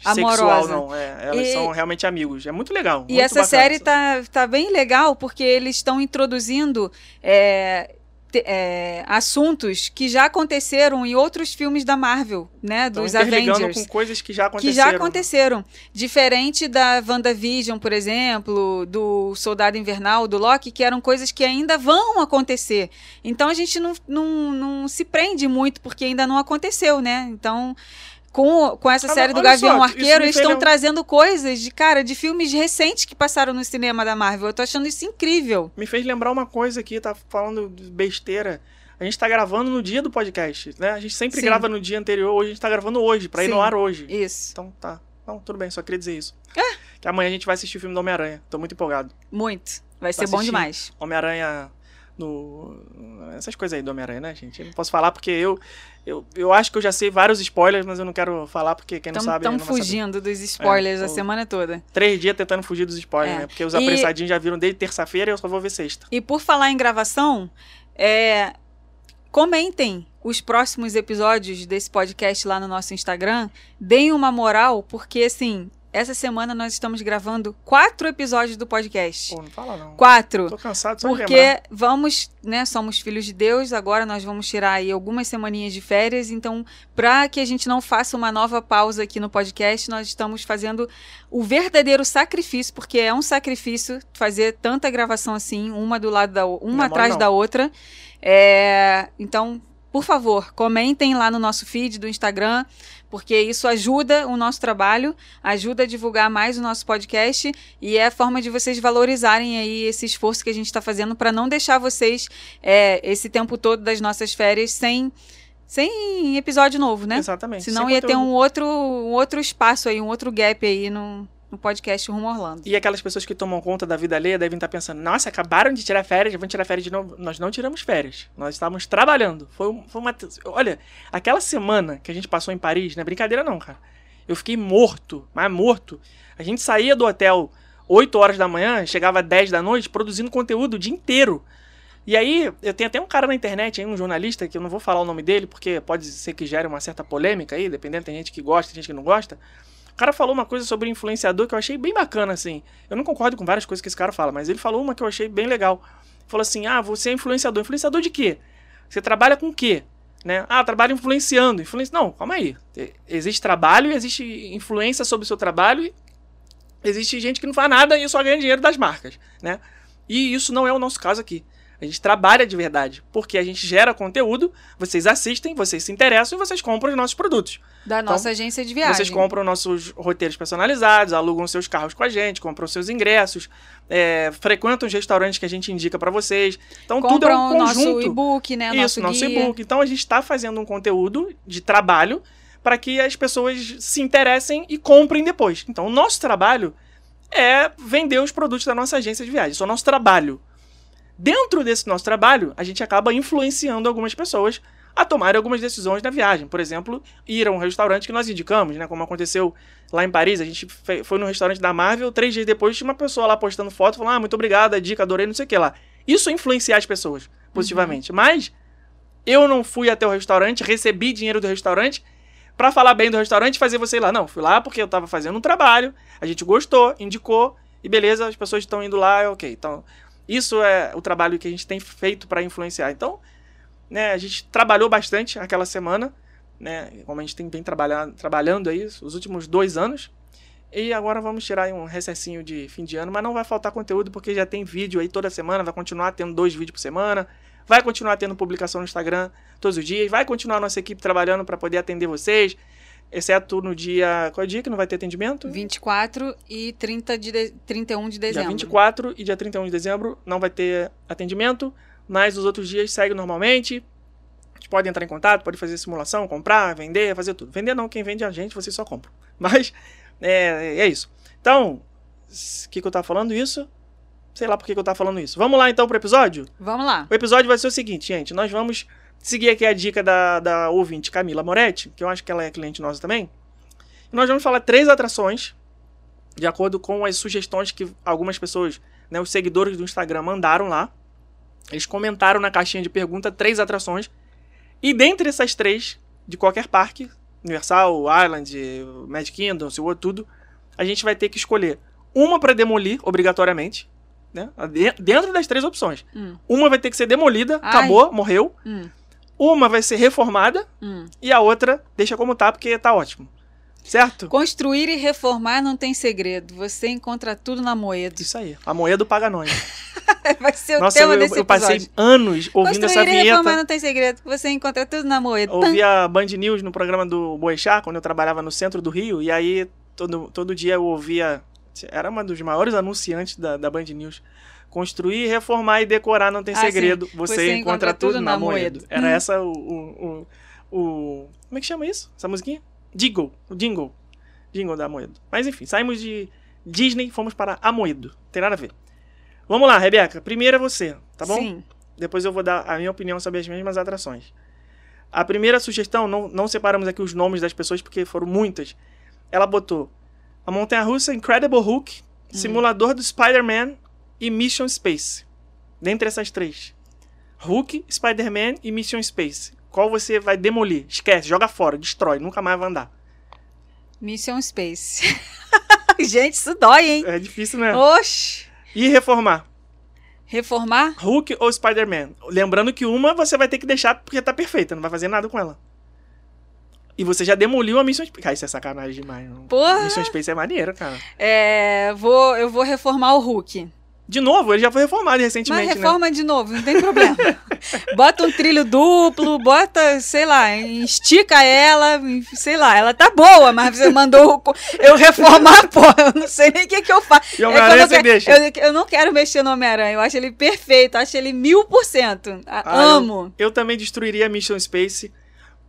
sexual, amorosa. não. É, elas E- são realmente amigos. É muito legal. E muito essa bacana. série tá, tá bem legal porque eles estão introduzindo é, é, assuntos que já aconteceram em outros filmes da Marvel, né? Dos interligando Avengers. com coisas que já que aconteceram. já aconteceram. Diferente da WandaVision, por exemplo, do Soldado Invernal, do Loki, que eram coisas que ainda vão acontecer. Então a gente não, não, não se prende muito, porque ainda não aconteceu, né? Então. Com, com essa Ah, série do só, Gavião isso Arqueiro, eles estão trazendo coisas de, cara, de filmes recentes que passaram no cinema da Marvel. Eu tô achando isso incrível. Me fez lembrar uma coisa aqui, tá falando besteira. A gente tá gravando no dia do podcast, né? A gente sempre Sim. grava no dia anterior, hoje a gente tá gravando hoje, pra ir Sim. no ar hoje. Isso. Então tá. Não, tudo bem, só queria dizer isso. Ah. Que amanhã a gente vai assistir o filme do Homem-Aranha. Tô muito empolgado. Muito. Vai ser bom demais. Homem-Aranha no. Essas coisas aí do Homem-Aranha, né, gente? Eu não posso falar porque eu, eu. Eu acho que eu já sei vários spoilers, mas eu não quero falar porque quem não sabe. Saber. fugindo dos spoilers É, a semana toda. Três dias tentando fugir dos spoilers, É. né? Porque os E- apressadinhos já viram desde terça-feira e eu só vou ver sexta. E por falar em gravação, é, comentem os próximos episódios desse podcast lá no nosso Instagram. Deem uma moral, porque assim, essa semana nós estamos gravando quatro episódios do podcast. Pô, não fala não. Quatro. Tô cansado só de lembrar. Porque vamos, né, somos filhos de Deus, agora nós vamos tirar aí algumas semaninhas de férias, então para que a gente não faça uma nova pausa aqui no podcast, nós estamos fazendo o verdadeiro sacrifício, porque é um sacrifício fazer tanta gravação assim, uma do lado da o- Não uma é atrás não. da outra. É, então, por favor, comentem lá no nosso feed do Instagram, porque isso ajuda o nosso trabalho, ajuda a divulgar mais o nosso podcast e é a forma de vocês valorizarem aí esse esforço que a gente está fazendo para não deixar vocês é, esse tempo todo das nossas férias sem, sem episódio novo, né? Exatamente. Senão ia ter conteúdo. um outro, um outro espaço aí, um outro gap aí no, no podcast Rumo Orlando. E aquelas pessoas que tomam conta da vida alheia devem estar pensando: nossa, acabaram de tirar férias, vão tirar férias de novo. Nós não tiramos férias. Nós estávamos trabalhando. Foi, foi uma. Olha, aquela semana que a gente passou em Paris, não é brincadeira, não, cara. Eu fiquei morto, mas morto. A gente saía do hotel 8 horas da manhã, chegava 10 da noite, produzindo conteúdo o dia inteiro. E aí, eu tenho até um cara na internet aí, um jornalista, que eu não vou falar o nome dele, porque pode ser que gere uma certa polêmica aí, dependendo, tem gente que gosta, tem gente que não gosta. Cara falou uma coisa sobre influenciador que eu achei bem bacana, assim. Eu não concordo com várias coisas que esse cara fala, mas ele falou uma que eu achei bem legal. Falou assim: ah, você é influenciador. Influenciador de quê? Você trabalha com o quê? Né? Ah, trabalho influenciando. Influenci... Não, calma aí. Existe trabalho, existe influência sobre o seu trabalho existe gente que não faz nada e só ganha dinheiro das marcas, né? E isso não é o nosso caso aqui. A gente trabalha de verdade, porque a gente gera conteúdo, vocês assistem, vocês se interessam e vocês compram os nossos produtos. Da nossa agência de viagem. Vocês compram nossos roteiros personalizados, alugam seus carros com a gente, compram seus ingressos, é, frequentam os restaurantes que a gente indica pra vocês. Então tudo é compram um o nosso conjunto. e-book, né? Isso, nosso e-book. Então a gente está fazendo um conteúdo de trabalho para que as pessoas se interessem e comprem depois. Então o nosso trabalho é vender os produtos da nossa agência de viagem. Isso é o nosso trabalho. Dentro desse nosso trabalho, a gente acaba influenciando algumas pessoas a tomarem algumas decisões na viagem. Por exemplo, ir a um restaurante que nós indicamos, né? Como aconteceu lá em Paris. A gente foi no restaurante da Marvel, três dias depois tinha uma pessoa lá postando foto, falando, ah, muito obrigado, a dica, adorei, não sei o que lá. Isso influenciar as pessoas positivamente. Mas eu não fui até o restaurante, recebi dinheiro do restaurante pra falar bem do restaurante e fazer você ir lá. Não, fui lá porque eu tava fazendo um trabalho, a gente gostou, indicou, e beleza, as pessoas estão indo lá, é ok. Então, isso é o trabalho que a gente tem feito pra influenciar. Então, né, a gente trabalhou bastante aquela semana, né, como a gente tem bem trabalhado, trabalhando aí os últimos dois anos. E agora vamos tirar um recessinho de fim de ano, mas não vai faltar conteúdo porque já tem vídeo aí toda semana, vai continuar tendo dois vídeos por semana, vai continuar tendo publicação no Instagram todos os dias, vai continuar nossa equipe trabalhando para poder atender vocês. Exceto no dia. Qual é o dia que não vai ter atendimento? 24 e 30 de de- 31 de Dia dezembro. 24 e dia 31 de dezembro não vai ter atendimento, mas os outros dias seguem normalmente. A gente pode entrar em contato, pode fazer simulação, comprar, vender, fazer tudo. Vender não, quem vende é a gente, vocês só compram. Mas é, é isso. Então, o que, que eu tava falando isso? Sei lá por que, que eu tava falando isso. Vamos lá então pro episódio? Vamos lá. O episódio vai ser o seguinte, gente. Nós vamos seguir aqui a dica da, da ouvinte Camila Moretti, que eu acho que ela é cliente nossa também. E nós vamos falar três atrações, de acordo com as sugestões que algumas pessoas, né, os seguidores do Instagram, mandaram lá. Eles comentaram na caixinha de pergunta três atrações. E dentre essas três, de qualquer parque, Universal, Island, Magic Kingdom, SeaWorld, tudo, a gente vai ter que escolher uma para demolir, obrigatoriamente. Né? De- Dentro das três opções. Hum. Uma vai ter que ser demolida, Ai. acabou, morreu. Hum, Uma vai ser reformada hum. e a outra deixa como tá, porque tá ótimo. Certo? Construir e reformar não tem segredo. Você encontra tudo na moeda. Isso aí. A moeda paga nós. Vai ser o Nossa, tema eu, desse eu passei episódio. anos ouvindo essa Construir e reformar vinheta. não tem segredo. Você encontra tudo na moeda. Ouvia Band News no programa do Boechat, quando eu trabalhava no centro do Rio, e aí todo, todo dia eu ouvia. Era uma dos maiores anunciantes da, da Band News. Construir, reformar e decorar não tem Ah, segredo. sim. Você, Você encontra, encontra tudo, na, moeda. Era Hum. essa o, o, o, o- Como é que chama isso? Essa musiquinha? Jingle. O jingle. Jingle da Moedo. Mas enfim, saímos de Disney e fomos para Amoedo. Tem nada a ver. Vamos lá, Rebeca. Primeiro é você, tá bom? Sim. Depois eu vou dar a minha opinião sobre as mesmas atrações. A primeira sugestão, não, não separamos aqui os nomes das pessoas porque foram muitas. Ela botou a Montanha Russa Incredible Hulk, Simulador do Spider-Man e Mission Space. Dentre essas três: Hulk, Spider-Man e Mission Space. Qual você vai demolir? Esquece, joga fora, destrói, nunca mais vai andar. Mission Space. Gente, isso dói, hein? É difícil, né? Oxi. E reformar? Reformar? Hulk ou Spider-Man? Lembrando que uma você vai ter que deixar porque tá perfeita, não vai fazer nada com ela. E você já demoliu a Mission Space. Cara, isso é sacanagem demais. Porra. Mission Space é maneiro, cara. É, vou, eu vou reformar o Hulk. De novo, ele já foi reformado Mas recentemente, né? reforma de novo, não tem problema. bota um trilho duplo, bota, sei lá, estica ela, sei lá, ela tá boa, mas você mandou eu reformar, pô, eu não sei nem o que, que eu faço. E o Homem-Aranha É você eu, deixa. quero- eu, eu não quero mexer no Homem-Aranha, eu acho ele perfeito, acho ele mil por cento. Ah, Amo. Eu, eu também destruiria a Mission Space.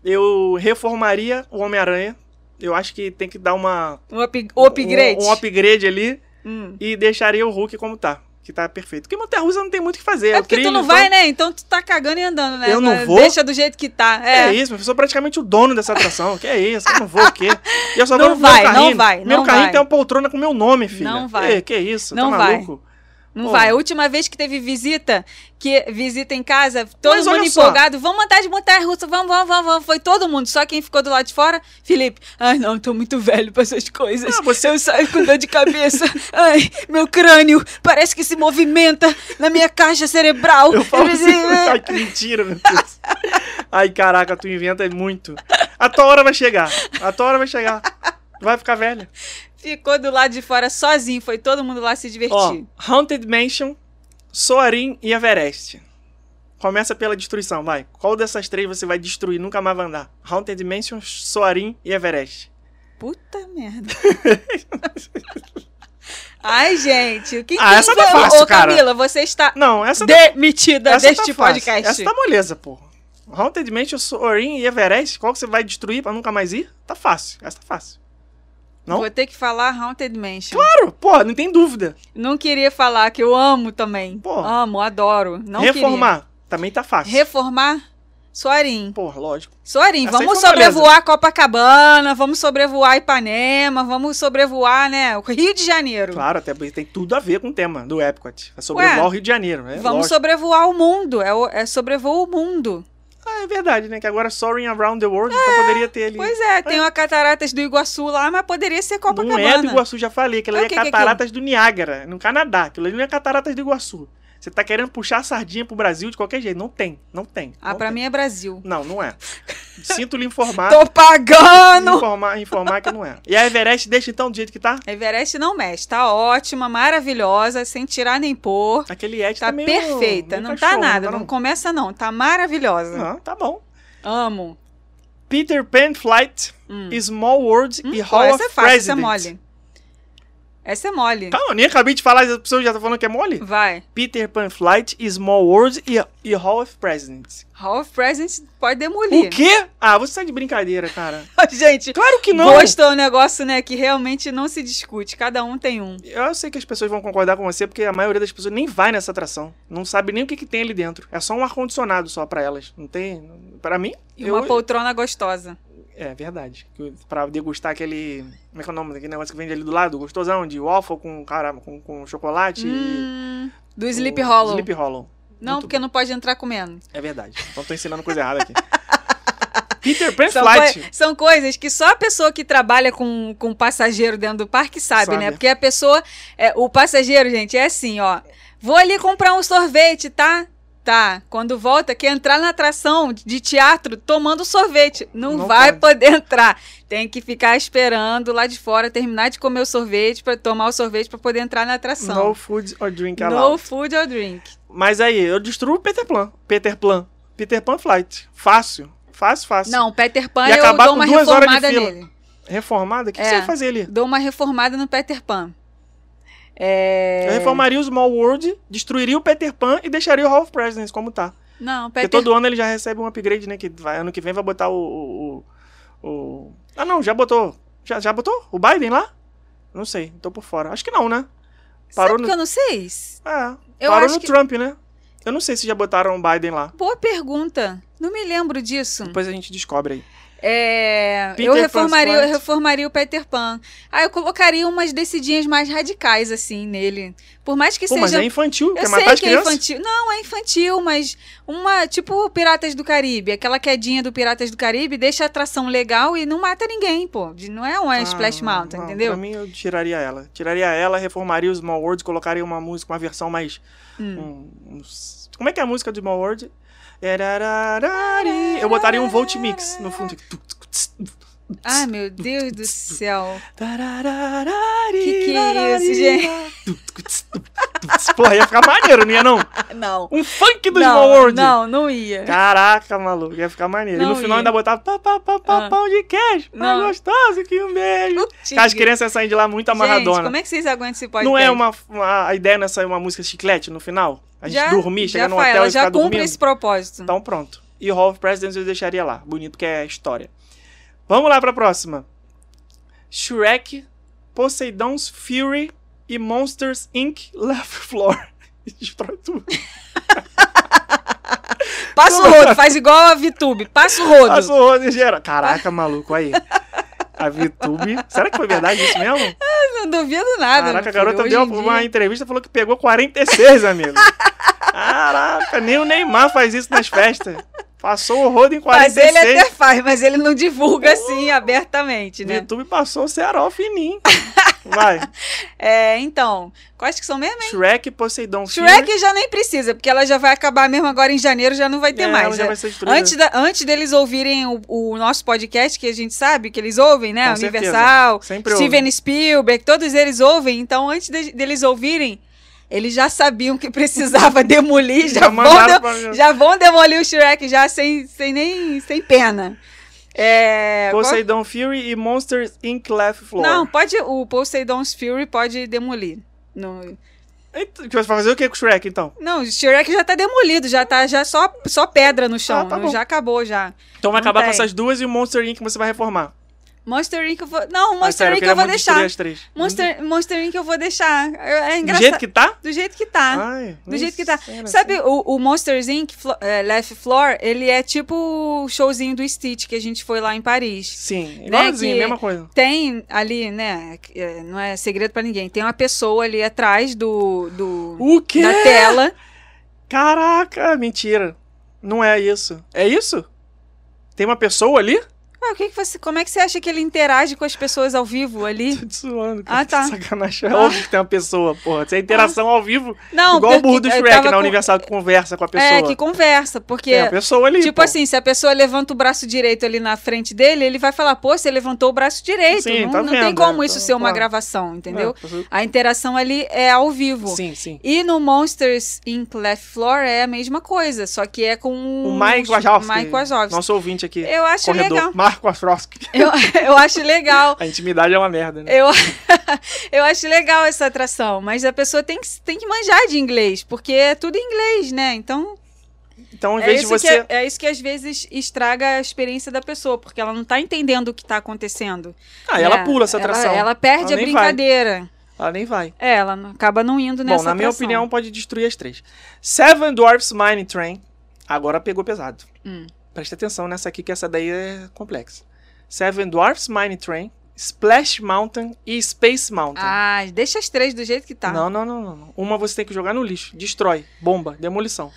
Eu reformaria o Homem-Aranha. Eu acho que tem que dar uma. Um, up- upgrade. Um, um upgrade ali. Hum. E deixaria o Hulk como tá. Que tá perfeito. Porque Montanha Russa não tem muito o que fazer. É o porque tu trilho, não então- vai, né? Então tu tá cagando e andando, né? Eu não Mas vou? Deixa do jeito que tá. É. É. isso, eu sou praticamente o dono dessa atração. Que é isso? Eu não vou o quê? E eu só Não vou no meu vai, não carrinho. vai, Meu não carrinho vai. tem uma poltrona com meu nome, filha. Não vai. Que, que isso? Não tá vai. Não Pô. vai. A última vez que teve visita, que visita em casa, todo Mas mundo olha só. empolgado, vamos andar de montanha russa, vamos, vamos, vamos, vamos. Foi todo mundo. Só quem ficou do lado de fora, Felipe. Ai, não, tô muito velho pra essas coisas. Ah, você- Eu saio com dor de cabeça. Ai, meu crânio parece que se movimenta na minha caixa cerebral. Eu falo assim, "É." ai, que mentira, meu Deus. Ai, caraca, tu inventa muito. A tua hora vai chegar. A tua hora vai chegar. Vai ficar velha. Ficou do lado de fora sozinho. Foi todo mundo lá se divertir. Ó, Haunted Mansion, Soarin e Everest. Começa pela destruição, vai. Qual dessas três você vai destruir? Nunca mais vai andar. Haunted Mansion, Soarin e Everest. Puta merda. Ai, gente. O que Ah, que essa tá fácil, Ô, cara. Camila, você está Não, essa tá- demitida essa deste tá podcast. Essa tá moleza, pô. Haunted Mansion, Soarin e Everest. Qual que você vai destruir pra nunca mais ir? Tá fácil. Essa tá fácil. Não? Vou ter que falar Haunted Mansion. Claro, pô, não tem dúvida. Não queria falar que eu amo também. Pô. Amo, adoro. Não Reformar, também tá fácil. queria. Reformar? Soarim. Pô, lógico. Soarim, Essa vamos sobrevoar Copacabana, vamos sobrevoar Ipanema, vamos sobrevoar, né, o Rio de Janeiro. Claro, até porque tem tudo a ver com o tema do Epcot. É sobrevoar Ué, o Rio de Janeiro, né? vamos Lógico. sobrevoar o mundo, é, é sobrevoar o mundo. É verdade, né? Que agora Soaring Around the World, então poderia ter ali. Pois é, tem uma cataratas do Iguaçu lá, mas poderia ser Copacabana. Não é do Iguaçu, já falei. Aquilo Ah, ali o que é que é cataratas do Niágara, no Canadá. Aquilo ali não é cataratas do Iguaçu. Você tá querendo puxar a sardinha pro Brasil de qualquer jeito. Não tem, não tem. Ah, não pra tem. mim é Brasil. Não, não é. Sinto lhe informar. Tô pagando! informar, informar que não é. E a Everest deixa então do jeito que tá? Everest não mexe, tá ótima, maravilhosa, sem tirar nem pôr. Aquele Ed Tá tá meio- perfeita, meio não tá cachorro, nada, tá não não? começa não, tá maravilhosa. Não, tá bom. Amo. Peter Pan Flight, Small World e Hum. Pô, Hall of é fácil, essa é Presidents. mole. Essa é mole. Calma, eu nem acabei de falar, a pessoa já tá falando que é mole? Vai. Peter Pan Flight, Small World e, e Hall of Presidents. Hall of Presidents pode demolir. O quê? Ah, você tá de brincadeira, cara. Gente, Claro que não. gosto é um negócio, né, que realmente não se discute. Cada um tem um. Eu sei que as pessoas vão concordar com você, porque a maioria das pessoas nem vai nessa atração. Não sabe nem o que, que tem ali dentro. É só um ar-condicionado só pra elas. Não tem. Pra mim. E eu- uma poltrona gostosa. É verdade. Pra degustar aquele. Como é que é o nome daquele negócio que vende ali do lado? Gostosão, de waffle com, cara, com, com chocolate Hum, do e. Sleep o- Hollow. Sleep Hollow. Não, Muito porque não pode entrar comendo. É verdade. Então tô ensinando coisa errada aqui. Peter Pan São, Flight. são coisas que só a pessoa que trabalha com, com passageiro dentro do parque sabe, Sabe. né? Porque a pessoa. é, o passageiro, gente, é assim, ó. Vou ali comprar um sorvete, tá? Tá. Quando volta, quer entrar na atração de teatro tomando sorvete. Não, Não vai pode. poder entrar. Tem que ficar esperando lá de fora terminar de comer o sorvete para tomar o sorvete para poder entrar na atração. No food or drink No allowed. food or drink. Mas aí, eu destruo o Peter Pan. Peter Pan. Peter Pan Flight. Fácil. Fácil, fácil. Não, Peter Pan E eu acabar dou com uma duas horas de reformada fila. nele. Reformada? O que, que É. você vai fazer ali? Dou uma reformada no Peter Pan. É... Eu reformaria o Small World, destruiria o Peter Pan e deixaria o Hall of Presidents como tá. Não, Porque Peter todo ano ele já recebe um upgrade, né? Que vai, ano que vem vai botar o. o, o- o- Ah, não, já botou. Já, já botou? O Biden lá? Não sei, tô por fora. Acho que não, né? Parou Sabe no. que eu não sei? É, Eu parou no que- Trump, né? Eu não sei se já botaram o Biden lá. Boa pergunta. Não me lembro disso. Depois a gente descobre aí. É, eu reformaria, eu reformaria o Peter Pan. Ah, eu colocaria umas decidinhas mais radicais assim nele. Por mais que Pô, mas seja é infantil, Eu sei que é crianças? infantil. Não, é infantil, mas uma, tipo Piratas do Caribe, aquela quedinha do Piratas do Caribe deixa a atração legal e não mata ninguém, pô. Não é uma Ah, Splash Mountain, não, entendeu? Pra mim, eu tiraria ela. Tiraria ela, reformaria o Small World, colocaria uma música, uma versão mais. Hum. um- uns- como é que é a música do Small World? Eu botaria um Volt Mix no fundo. Ai, meu Deus do céu. Que Que que é isso, gente? Porra, ia ficar maneiro, não ia não? Não. Um funk do Small Não, World. não, não ia. Caraca, maluco, ia ficar maneiro. e Não no final ia. ainda botava pá, pá, pá, pá, Ah. pão de queijo. Mais Não. gostoso que um beijo. As crianças sair de lá muito amarradona. Gente, como é que vocês aguentam esse podcast? Não é uma, uma- a ideia não é sair uma música chiclete no final? A gente já, dormir, já chegar no hotel ela e já ficar cumpre dormindo? esse propósito. Então pronto. E Hall of Presidents eu deixaria lá. Bonito que é a história. Vamos lá pra próxima. Shrek, Poseidon's Fury e Monsters Inc. Left Floor. Destrói tudo. Passa o rodo, faz igual a VTube. Passa o rodo. Passa o rodo em geral. Caraca, maluco, aí. A VTube. Será que foi verdade isso mesmo? Não duvido nada. Caraca, a garota deu uma dia- entrevista e falou que pegou 46, amigo. Caraca, nem o Neymar faz isso nas festas. Passou o rodo em Mas 46. ele até faz, mas ele não divulga assim abertamente, O né? YouTube passou o cerol fininho. Vai. É, então, quais que são mesmo, hein? Shrek, Poseidon Shrek já nem precisa, porque ela já vai acabar mesmo agora em janeiro, já não vai ter É, mais. ela já É. vai ser destruída. Antes, da- antes deles ouvirem o, o nosso podcast, que a gente sabe que eles ouvem, né? Com. Universal, Steven Spielberg, todos eles ouvem. Então, antes de- deles ouvirem, eles já sabiam que precisava demolir, já, Já vão, de- já vão demolir o Shrek já sem, sem nem sem pena. É, qual- Poseidon Fury e Monsters Inc. Left Floor. Não, pode. O Poseidon's Fury pode demolir. No, Eita, Vai fazer o que com o Shrek, então? Não, o Shrek já tá demolido, já tá já só, só pedra no chão. Ah, tá já acabou já. Então vai Não acabar com tem. essas duas e o Monster Inc. você vai reformar. Monster Inc. eu vou. Não, Ah, Monster sério, Inc. queria eu vou deixar. as três. Monster, Monster Inc. eu vou deixar. É é Do engraçado. jeito que tá? Do jeito que tá. Ai, Do jeito que tá. Sabe assim. o, o Monsters Inc. Flo- é, Left Floor? Ele é tipo o showzinho do Stitch que a gente foi lá em Paris. Sim, igualzinho, que- mesma coisa. Tem ali, né? é, Não é segredo pra ninguém. Tem uma pessoa ali atrás do, do O quê? da tela. Caraca, mentira. Não é isso. É isso? Tem uma pessoa ali? Ah, o que que você, como é que você acha que ele interage com as pessoas ao vivo ali? Tô te zoando, cara. Ah, tá. Sacanagem. É óbvio que tem uma pessoa, porra. Se é interação ao vivo, Não, igual o burro do Shrek na com- Universal que conversa com a pessoa. É, que conversa, porque Tem a pessoa ali, Tipo pô. assim, se a pessoa levanta o braço direito ali na frente dele, ele vai falar, pô, você levantou o braço direito. Sim, não tá não tem vendo, como é, isso tá- ser uma claro. gravação, entendeu? É, A interação ali é ao vivo. Sim, sim. E no Monsters Inc. Left Floor é a mesma coisa, só que é com O Mike Wazowski. Mike Wazowski. Nosso ouvinte aqui. Eu acho corredor. legal. Marco Wazowski. Eu, eu acho legal. A intimidade é uma merda, né? Eu, eu acho legal essa atração, mas a pessoa tem que, tem que manjar de inglês, porque é tudo em inglês, né? Então, Então, em é vez de isso, você. que, é isso que às vezes estraga a experiência da pessoa, porque ela não tá entendendo o que tá acontecendo. Ah, ela né? pula essa atração. Ela, ela perde Ela a brincadeira. Ela nem vai. É, ela acaba não indo nessa Bom, na minha atração. opinião, pode destruir as três. Seven Dwarfs Mine Train. Agora pegou pesado. Hum. Presta atenção nessa aqui, que essa daí é complexa. Seven Dwarfs Mine Train, Splash Mountain e Space Mountain. Ah, deixa as três do jeito que tá. Não, não, não, não. Uma você tem que jogar no lixo. Destrói. Bomba. Demolição.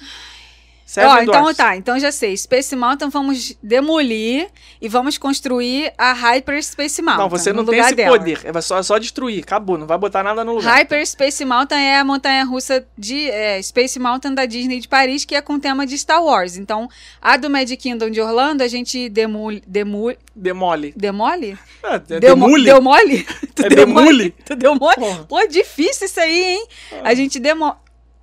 Ó, então Dwarfs. tá, então já sei. Space Mountain vamos demolir e vamos construir a Hyper Space Mountain. Não, você não tem esse dela. poder. É só, só destruir. Acabou. Não vai botar nada no lugar. Hyper Space Mountain é a montanha russa de é, Space Mountain da Disney de Paris, que é com tema de Star Wars. Então, a do Magic Kingdom de Orlando, a gente demole. Demole? Demole. Demole? Ah, é Demo- demule? Deu mole? Tu É deu demule? mole? Tu deu mole? Pô, difícil isso aí, hein? A gente demo...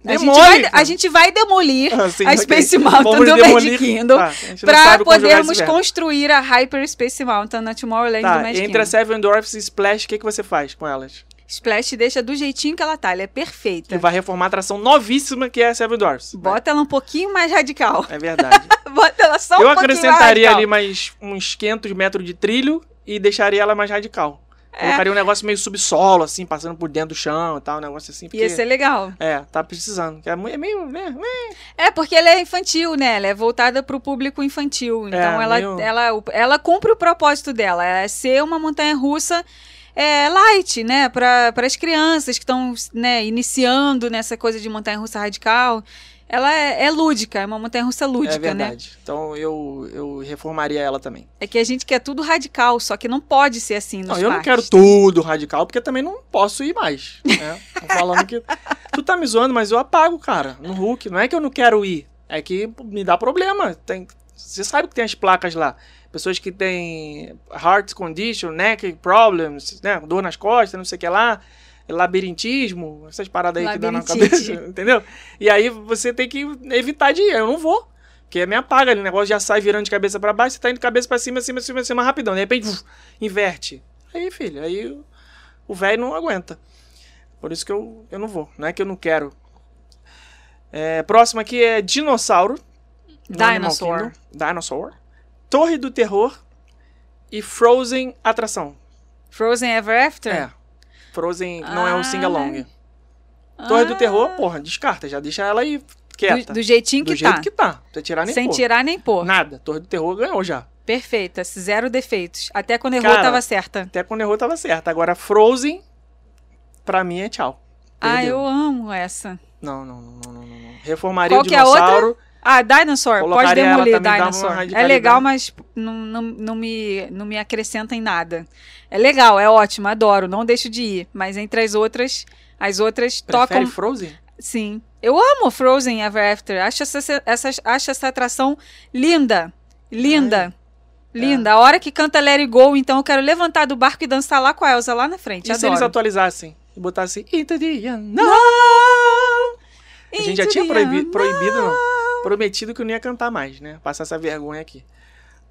A gente, vai, a gente vai demolir Ah, sim, a. Space Mountain Vamos do Magic Kingdom Tá, a sabe como jogar podermos construir a Hyper Space Mountain na Tomorrowland do Tá, Magic entre a Kingdom. Seven Dwarfs e Splash, o que, que você faz com elas? Splash deixa do jeitinho que ela tá, ela é perfeita. E vai reformar a atração novíssima que é a Seven Dwarfs. Bota ela um pouquinho mais radical. É verdade. Bota ela só um Eu pouquinho acrescentaria mais ali radical. mais uns 500 metros de trilho e deixaria ela mais radical. É. Colocaria um negócio meio subsolo, assim, passando por dentro do chão e tal, um negócio assim. Porque, Ia ser legal. É, tá precisando. É é meio, né? É, porque ela é infantil, né? Ela é voltada pro público infantil. Então É, ela, meio- ela, ela cumpre o propósito dela. É ser uma montanha russa é, light, né? Para as crianças que estão né, iniciando nessa coisa de montanha russa radical. Ela é, é lúdica, é uma montanha russa É lúdica, né? verdade. Então eu, eu reformaria ela também. É que a gente quer tudo radical, só que não pode ser assim Não, eu não quero tudo radical, porque também não posso ir mais. Né? Falando que. Tu tá me zoando, mas eu apago, cara, no Hulk. Não é que eu não quero ir. É que me dá problema. Tem... Você sabe que tem as placas lá. Pessoas que têm heart condition, neck problems, né? Dor nas costas, não sei o que lá. Labirintismo, essas paradas aí que dá na cabeça, entendeu? E aí você tem que evitar de ir. Eu não vou. Porque me apaga ali, o negócio já sai virando de cabeça pra baixo, você tá indo de cabeça pra cima, cima, cima, cima, rapidão. De repente, uf, inverte. Aí, filho, aí o- velho não aguenta. Por isso que eu, eu não vou. Não é que eu não quero. É, próximo aqui é Dinossauro. Dinosaur. Dinosaur. Torre do Terror e Frozen Atração. Frozen Ever After? É. Frozen não é Ah. um sing-along. Torre do Ah, Terror, porra, descarta. Já deixa ela aí quieta. Do, do jeitinho Do que jeito tá. que tá. Precisa tirar nem Sem pôr. tirar nem pôr. Nada. Torre do Terror ganhou já. Perfeita, zero defeitos. Até quando errou, Cara, tava certa. Até quando errou tava certo. Agora Frozen, pra mim é tchau. Ah, Perdeu. eu amo essa. Não, não, não, não, não. Reformaria Qual o é dinossauro. Ah, Dinosaur. Pode Colocaria ela demolir uma Dinosaur. É legal, mas não, não, não, me, não me acrescenta em nada. É legal, é ótimo, adoro, não deixo de ir. Mas entre as outras, as outras Prefere tocam. Frozen? Sim. Eu amo Frozen Ever After. Acho essa, essa, acho essa atração linda. Linda. Linda. A hora que canta Let It Go, então eu quero levantar do barco e dançar lá com a Elsa lá na frente. E se eles Adoro. atualizassem e botassem Into the Unknown? A gente já tinha the proibi- unknown. proibido, não. Prometido que eu não ia cantar mais, né? Passar essa vergonha aqui.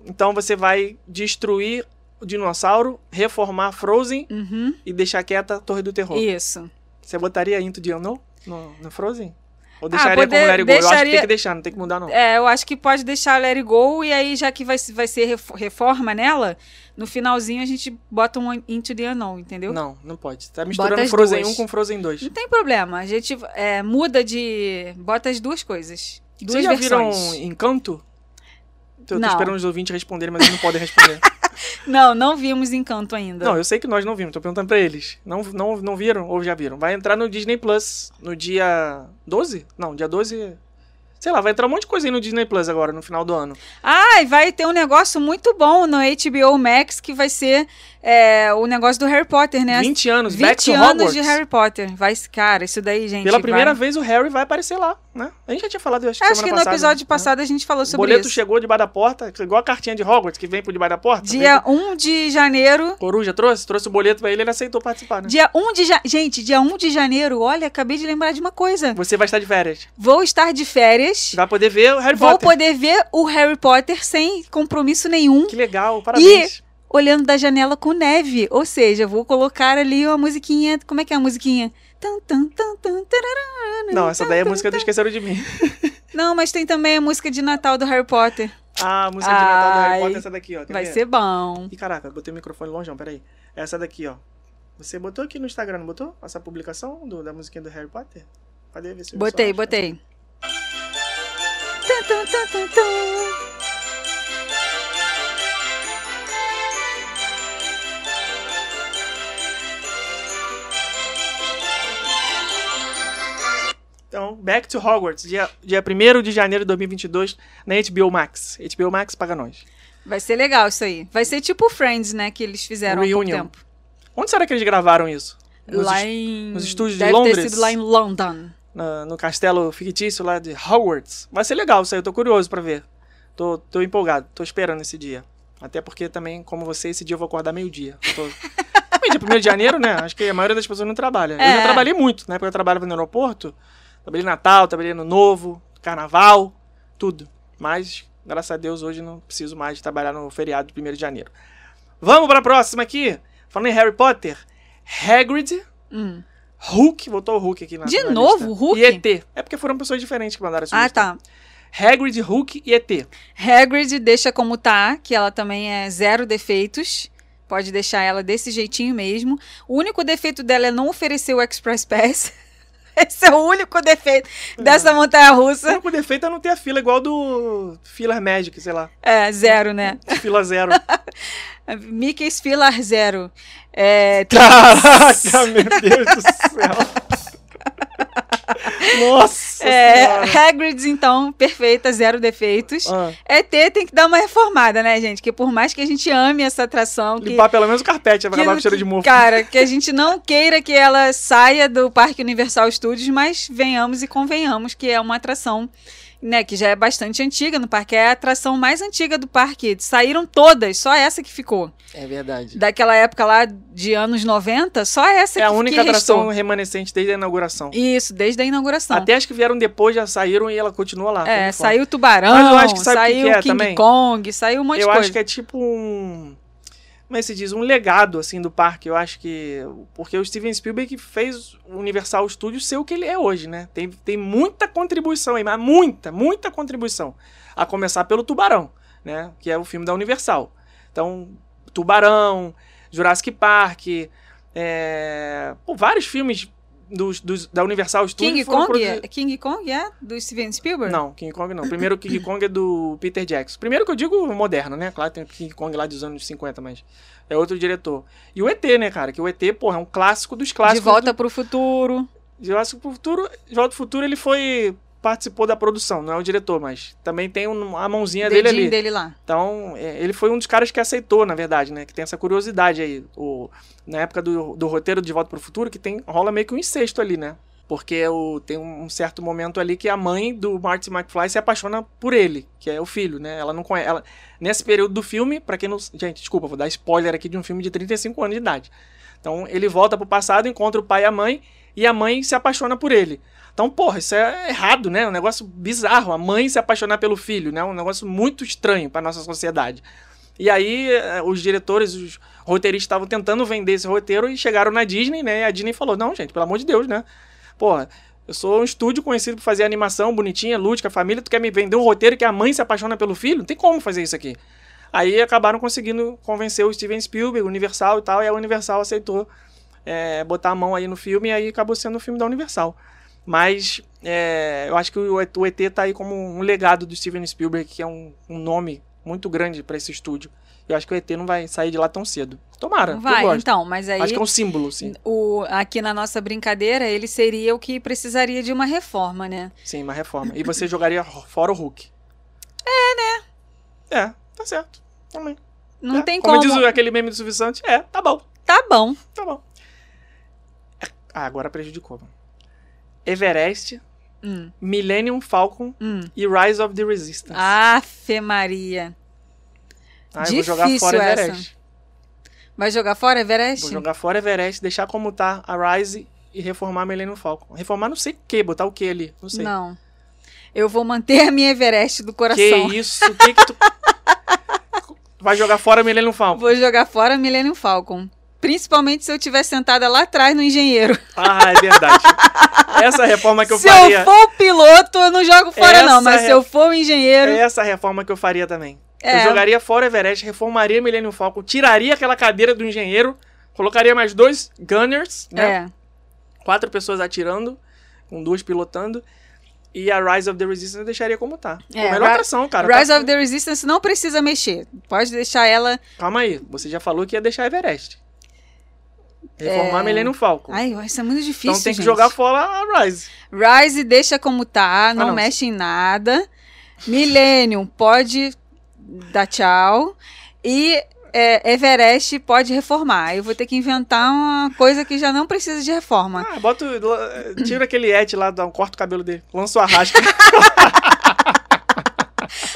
Então você vai destruir o dinossauro, reformar Frozen Uhum, e deixar quieta a Torre do Terror. isso. Você botaria Into the Unknown no, no Frozen? Ou deixaria Ah, poder- como It Go? Eu acho que tem que deixar, não tem que mudar não. É, eu acho que pode deixar It Go e aí, já que vai, vai ser ref- reforma nela, no finalzinho a gente bota um Into the Unknown, entendeu? Não, não pode. Tá misturando Frozen duas. 1 com Frozen 2. Não tem problema. A gente é, muda de. Bota as duas coisas. Duas Vocês já viram versões. Encanto? Eu tô Não. esperando os ouvintes responderem, mas eles não podem responder. Não, não vimos Encanto ainda. não, eu sei que nós não vimos, tô perguntando pra eles. Não, não, não viram ou já viram? Vai entrar no Disney Plus no dia 12? Não, dia 12. Sei lá, vai entrar um monte de coisa aí no Disney Plus agora, no final do ano. Ah, e vai ter um negócio muito bom no HBO Max que vai ser é, o negócio do Harry Potter, né? 20 anos, 20 Back to anos de Harry Potter. Vai, cara, isso daí, gente. Pela primeira vai... vez o Harry vai aparecer lá, né? A gente já tinha falado, acho que Acho que no passada, episódio né? passado a gente falou O sobre boleto isso. chegou debaixo da porta, igual a cartinha de Hogwarts que vem por debaixo da porta. Dia Vem- 1 de janeiro. Coruja trouxe, trouxe o boleto pra ele, ele aceitou participar, né? Dia 1 de ja... Gente, dia 1 de janeiro, olha, acabei de lembrar de uma coisa. Você vai estar de férias. Vou estar de férias. Vai poder ver o Harry Vou Potter. poder ver o Harry Potter sem compromisso nenhum. Que legal, parabéns. olhando da janela com neve. Ou seja, vou colocar ali uma musiquinha. Como é que é a musiquinha? Não, essa daí é a música do. Esqueceram de Mim. Não, mas tem também a música de Natal do Harry Potter. Ah, a música de Natal do Harry Potter é essa daqui, ó. Quer Vai ver? ser bom. Ih, caraca, botei o microfone longe, peraí. É Essa daqui, ó. Você botou aqui no Instagram, não botou? Essa publicação do- da musiquinha do Harry Potter? Cadê? Ver se Botei, botei. Tan, Então, Back to Hogwarts, dia, dia 1 de janeiro de 2022, na HBO Max. HBO Max paga nós. Vai ser legal isso aí. Vai ser tipo Friends, né? Que eles fizeram há pouco Reunion. tempo. Onde será que eles gravaram isso? Nos lá em. nos estúdios de Deve Londres? ter sido lá em London. na- no castelo fictício lá de Hogwarts. Vai ser legal isso aí, eu tô curioso pra ver. Tô, tô empolgado, tô esperando esse dia. Até porque também, como você, esse dia eu vou acordar meio-dia. Eu Tô... Também dia 1 de janeiro, né? Acho que a maioria das pessoas não trabalha. Eu É. já trabalhei muito, né? Porque eu trabalhava no aeroporto. Trabalhei Natal, trabalhei no Novo, Carnaval, tudo. Mas, graças a Deus, hoje não preciso mais de trabalhar no feriado de 1 de janeiro. Vamos pra próxima aqui. Falando em Harry Potter. Hagrid, Hum. Hulk, voltou o Hulk aqui na De na novo, lista. Hulk? E ET. É porque foram pessoas diferentes que mandaram essa Ah, lista. tá. Hagrid, Hulk e ET. Hagrid deixa como tá, que ela também é zero defeitos. Pode deixar ela desse jeitinho mesmo. O único defeito dela é não oferecer o Express Pass. Esse é o único defeito dessa montanha O russa. único defeito é não ter a fila igual do Filler Magic, sei lá. É, zero, né? Fila zero. Mickey's Filar Zero. É, Caraca, meu Deus do céu. Nossa é, senhora. Hagrid, então, perfeita, zero defeitos. Ah, ET tem que dar uma reformada, né, gente? Que por mais que a gente ame essa atração, que limpar pelo menos o carpete, vai que- acabar com cheiro de mofo. Cara, que a gente não queira que ela saia do Parque Universal Studios, mas venhamos e convenhamos que é uma atração, né, que já é bastante antiga no parque. É a atração mais antiga do parque. Saíram todas, só essa que ficou. É verdade. Daquela época lá de anos 90, só essa É que a única que atração restou. remanescente desde a inauguração. Isso, desde a inauguração. Até as que vieram depois já saíram e ela continua lá. é, saiu Tubarão, Mas eu acho que sabe o que saiu que é King também? Kong, saiu um monte Eu de coisa. acho que é tipo um. Como é se diz? Um legado, assim, do parque. Eu acho que. Porque o Steven Spielberg fez o Universal Studios ser o que ele é hoje, né? Tem, tem muita contribuição aí, mas muita, muita contribuição. A começar pelo Tubarão, né? Que é o filme da Universal. Então, Tubarão, Jurassic Park, é... pô, vários filmes dos, dos- da Universal Studios King foram Kong, é, King Kong é do Steven Spielberg? não, King Kong não. Primeiro o King Kong é do Peter Jackson. Primeiro que eu digo moderno, né? Claro, tem o King Kong lá dos anos 50, mas é outro diretor. E o ET, né, cara? Que o ET, porra, é um clássico dos De clássicos. Volta pro Futuro. do... Jurassic Futuro. De Volta pro Futuro, ele foi... Participou da produção, não é o diretor, mas também tem um- a mãozinha dele Dedinho ali. dele lá. Então, é, ele foi um dos caras que aceitou, na verdade, né? Que tem essa curiosidade aí. O, na época do, do roteiro de Volta pro Futuro, que tem rola meio que um incesto ali, né? Porque o, tem um certo momento ali que a mãe do Marty McFly se apaixona por ele, que é o filho, né? Ela não conhece. Ela, nesse período do filme, pra quem não. Gente, desculpa, vou dar spoiler aqui de um filme de 35 anos de idade. Então, ele volta pro passado, encontra o pai e a mãe, e a mãe se apaixona por ele. Então, porra, isso é errado, né? Um negócio bizarro. A mãe se apaixonar pelo filho, né? Um negócio muito estranho pra nossa sociedade. E aí, eh, os diretores, os roteiristas estavam tentando vender esse roteiro e chegaram na Disney, né? E a Disney falou: não, gente, pelo amor de Deus, né? Porra, eu sou um estúdio conhecido por fazer animação bonitinha, lúdica, família. Tu quer me vender um roteiro que a mãe se apaixona pelo filho? Não tem como fazer isso aqui. Aí acabaram conseguindo convencer o Steven Spielberg, Universal e tal, e a Universal aceitou é, botar a mão aí no filme, e aí acabou sendo o filme da Universal. Mas é, eu acho que o, o ET tá aí como um legado do Steven Spielberg, que é um, um nome muito grande para esse estúdio. Eu acho que o ET não vai sair de lá tão cedo. Tomara, Não vai, então, mas aí Acho que é um símbolo, sim. o, aqui na nossa brincadeira, ele seria o que precisaria de uma reforma, né? Sim, uma reforma. E você jogaria fora o Hulk. É, né? É, tá certo. Também. Não É, tem como. como. diz aquele meme do Silvio Santos, é, tá bom, Tá bom. tá bom. Ah, agora prejudicou. mano. Everest, Hum, Millennium Falcon hum. e Rise of the Resistance. Afe Maria. Ah, eu vou jogar difícil fora essa. Everest. Vai jogar fora, Everest? Vou jogar fora Everest, deixar como tá a Rise e reformar Millennium Falcon. Reformar não sei o que, botar o que ali, não sei. Não. Eu vou manter a minha Everest do Que coração. isso? O que que tu... Vai jogar fora Millennium Falcon. Vou jogar fora Millennium Falcon. Principalmente se eu estiver sentada lá atrás no engenheiro. Ah, é verdade. Essa reforma que eu se faria... eu for o piloto, eu não jogo fora, não. Mas se re- eu for o engenheiro. É essa reforma que eu faria também. É. Eu jogaria fora Everest, reformaria Millennium Falcon, tiraria aquela cadeira do engenheiro, colocaria mais dois gunners, né? É. Quatro pessoas atirando, com duas pilotando. E a Rise of the Resistance eu deixaria como tá. É, a melhor atração, cara. Rise Tá- of the Resistance não precisa mexer. Pode deixar ela. Calma aí, você já falou que ia deixar Everest. Reformar É. Millennium Falcon. Ai, isso é muito difícil. então tem que gente. jogar fora a Rise. Rise deixa como tá, não, não. mexe em nada. Millennium pode dar tchau. E é, Everest pode reformar. Eu vou ter que inventar uma coisa que já não precisa de reforma. Ah, bota. o- Tira aquele et lá, dá um corta o cabelo dele. Lança o arrasca.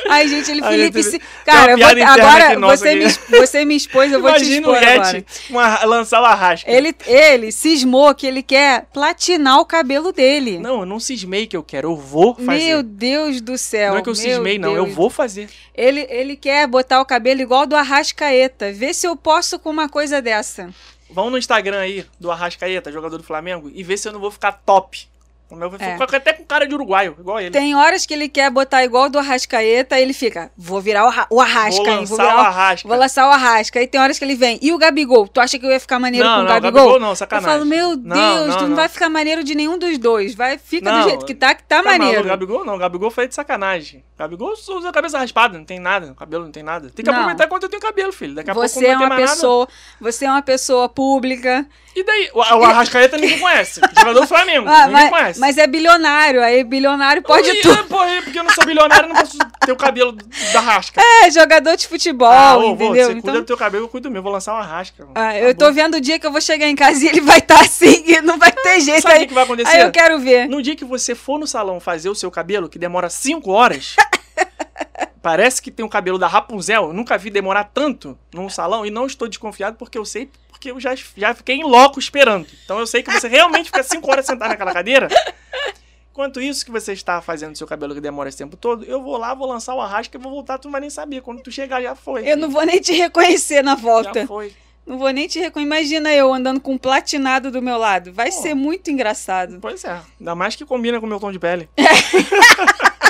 Ai, gente, ele Felipe eu Cara, eu vou- agora você me, você me expôs, eu vou te Imagina o expor. Yeti uma- lançar o arrasca. Ele, ele cismou que ele quer platinar o cabelo dele. Não, eu não cismei que eu quero, eu vou fazer. Meu Deus do céu. não é que eu cismei, não, eu Deus. vou fazer. Ele, ele quer botar o cabelo igual do Arrascaeta. Vê se eu posso com uma coisa dessa. Vamos no Instagram aí do Arrascaeta, jogador do Flamengo, e ver se eu não vou ficar top. O meu vai É. ficar até com cara de uruguaio, igual ele. Tem horas que ele quer botar igual do Arrascaeta, ele fica, vou virar o, o Arrasca, vou hein? lançar Vou, virar o Arrasca. vou lançar o Arrasca. Aí tem horas que ele vem. E o Gabigol? Tu acha que eu ia ficar maneiro não, com o não, Gabigol? Gabigol não, eu sacanagem. falo, meu Deus, Não, não, tu não, não. vai ficar maneiro de nenhum dos dois. Vai, fica Não, do jeito que tá, que tá, Tá maneiro. maluco, Gabigol não, Gabigol foi de sacanagem. Gabigol usa a cabeça raspada, não tem nada, o cabelo não tem nada. Tem que Não. aproveitar enquanto eu tenho cabelo, filho. Daqui a Você pouco é não ter uma pessoa, você é uma pessoa pública. nada. E daí? O, o Arrascaeta ninguém conhece. Jogador do Flamengo, Ah, ninguém conhece. Mas é bilionário, aí bilionário pode e, tudo. Porra, porque eu não sou bilionário, eu não posso ter o cabelo da rasca. É, jogador de futebol, Ah, ô, entendeu? Você cuida do teu cabelo, eu cuido do meu. Vou lançar uma rasca. Ah, eu tô vendo o dia que eu vou chegar em casa e ele vai estar assim, e não vai ter jeito Sabe o que, vai acontecer? Aí eu quero ver. No dia que você for no salão fazer o seu cabelo, que demora 5 horas, parece que tem um cabelo da Rapunzel. Eu nunca vi demorar tanto num salão e não estou desconfiado porque eu sei, porque eu já, já fiquei em loco esperando. Então eu sei que você realmente fica 5 horas sentado naquela cadeira. Enquanto isso que você está fazendo seu cabelo que demora esse tempo todo, eu vou lá, vou lançar o arrasca e vou voltar, tu não vai nem saber. Quando tu chegar, já foi. Eu não vou nem te reconhecer na volta. Já foi. Não vou nem te reconhecer. Imagina eu andando com um platinado do meu lado. Vai Pô. ser muito engraçado. Pois é. Ainda mais que combina com o meu tom de pele.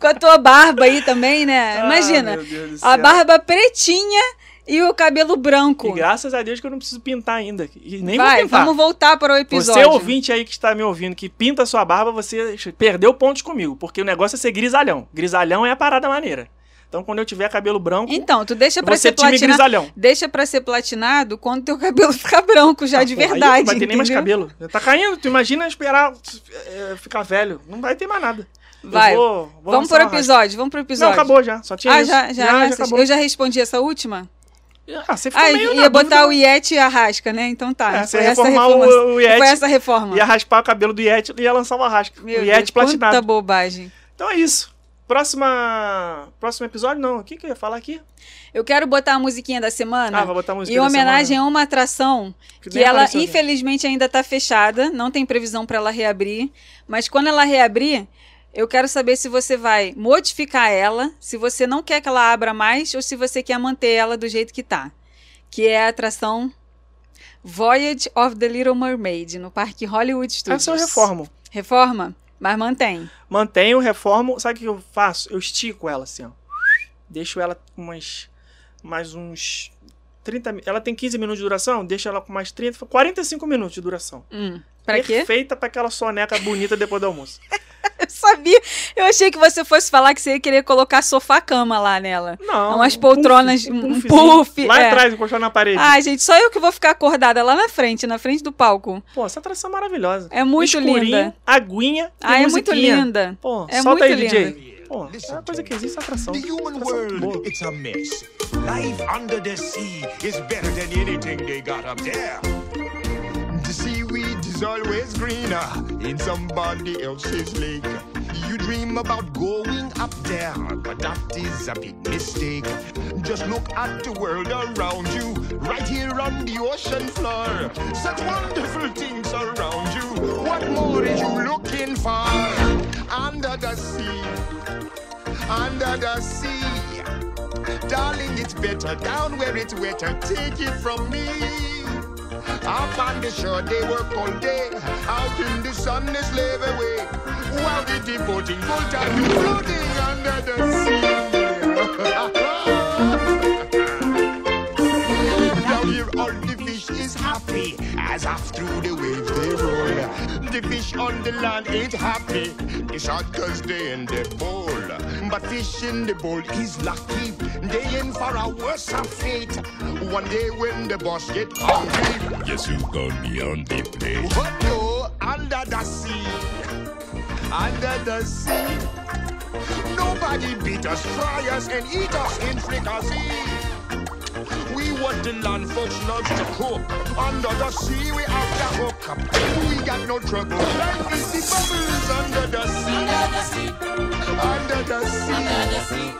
Com a tua barba aí também, né? Ah, Imagina. meu Deus do a barba pretinha e o cabelo branco. E graças a Deus que eu não preciso pintar ainda. E nem vou Vai, pintar. vamos voltar para o episódio. Você ouvinte aí que está me ouvindo, que pinta sua barba, você perdeu pontos comigo, porque o negócio é ser grisalhão. Grisalhão é a parada maneira. Então quando eu tiver cabelo branco, Então, tu deixa pra vou ser time platinado. Deixa pra ser platinado quando teu cabelo ficar branco já Ah, de pô, aí verdade. Não vai ter nem mais cabelo. Já Tá caindo, tu imagina esperar é, ficar velho. Não vai ter mais nada. Vai. vou- vou Vamos pro episódio, vamos pro Não, episódio. acabou já. Só tinha Ah, isso. já, já, já, essas- acabou. Eu já respondi essa última? Ah, você ficou Ah, meio ia botar dúvida. o Iete e a Rasca, né? Então tá. É, você ia reformar reforma. o- o Yeti Foi essa reforma. Ia raspar o cabelo do Yeti e ia lançar uma rasca. Meu o Yeti Deus, platinado. quanta bobagem. Então é isso. Próxima. Próximo episódio, não. O que, que eu ia falar aqui? Eu quero botar a musiquinha da semana. Ah, vou botar a música em homenagem a uma atração que, nem ela infelizmente ainda está fechada, não tem previsão para ela reabrir, mas quando ela reabrir, eu quero saber se você vai modificar ela, se você não quer que ela abra mais ou se você quer manter ela do jeito que tá. Que é a atração Voyage of the Little Mermaid no Parque Hollywood Studios. Essa eu reformo. Reforma, mas mantém. Mantenho, reformo. Sabe o que eu faço? Eu estico ela assim, ó. Deixo ela com umas. Mais uns. 30 mi- Ela tem 15 minutos de duração, deixo ela com mais 30, 45 minutos de duração. Hum, para quê? Perfeita pra aquela soneca bonita depois do almoço. Eu sabia, Eu achei que você fosse falar que você ia querer colocar sofá-cama lá nela. Não. Umas um poltronas, puff, um puff, Lá é. atrás, encostado na parede. Ai, gente, só eu que vou ficar acordada lá na frente, na frente do palco. Pô, essa atração é maravilhosa. É muito Escurinho, linda. aguinha e Ah, é muito linda. Pô, É solta muito aí, DJ. linda. Pô, é uma coisa que existe, essa atração. The human Atração world, boa. it's a mess. Life under the sea is better than anything they got up there. Is always greener in somebody else's lake. You dream about going up there, but that is a big mistake. Just look at the world around you, right here on the ocean floor. Such wonderful things around you. What more are you looking for? Under the sea under the sea. Darling, it's better down where it's wetter. Take it from me. Up on the shore, they work all day. Out in the sun, they slave away. While they devoting full time to floating under the as off through the waves they roll. The fish on the land ain't happy. It's hot cause they in the bowl. But fish in the bowl is lucky. They in for a worse fate. One day when the boss get hungry, Yes, you gonna be on the plate. what no under the sea, under the sea. Nobody beat us, fry us, and eat us in fricassee. We want the land folks loves to cook. Under the sea, we have the hook up. We got no trouble. Life is the bubbles under the sea. Under the sea. Under the sea.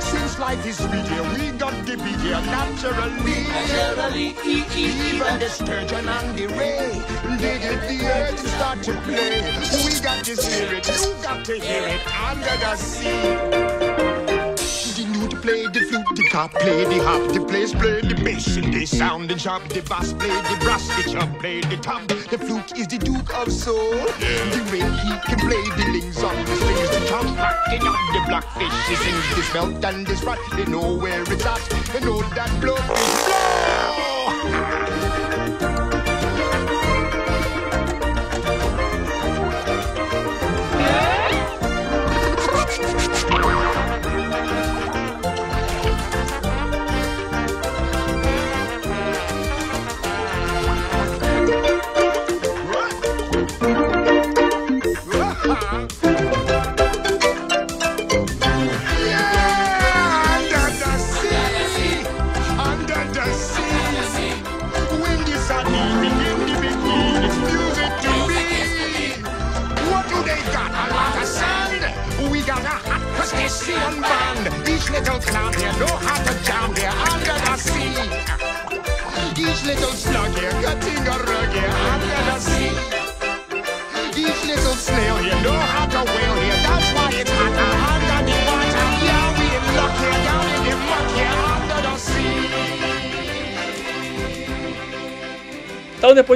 Since life is sweet here, we got to be here naturally. Naturally. Even the sturgeon and the ray, they get the earth to start to play. We got to hear it, you got to hear it under the sea. The play the flute, the cop play the hop, the place play the bass, and they sound and sharp. The bass play the brass, the chub play the top. The flute is the duke of soul. The way he can play the lings on the strings, the tom rocking on the blackfish. He sings this melt and this rot. They know where it's at. They know that blow is blow.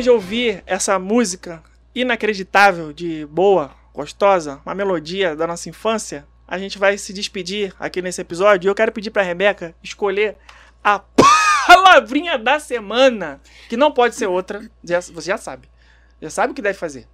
De ouvir essa música inacreditável de boa, gostosa, uma melodia da nossa infância, a gente vai se despedir aqui nesse episódio. E eu quero pedir pra Rebeca escolher a palavrinha da semana, que não pode ser outra. Você já sabe. Já sabe o que deve fazer.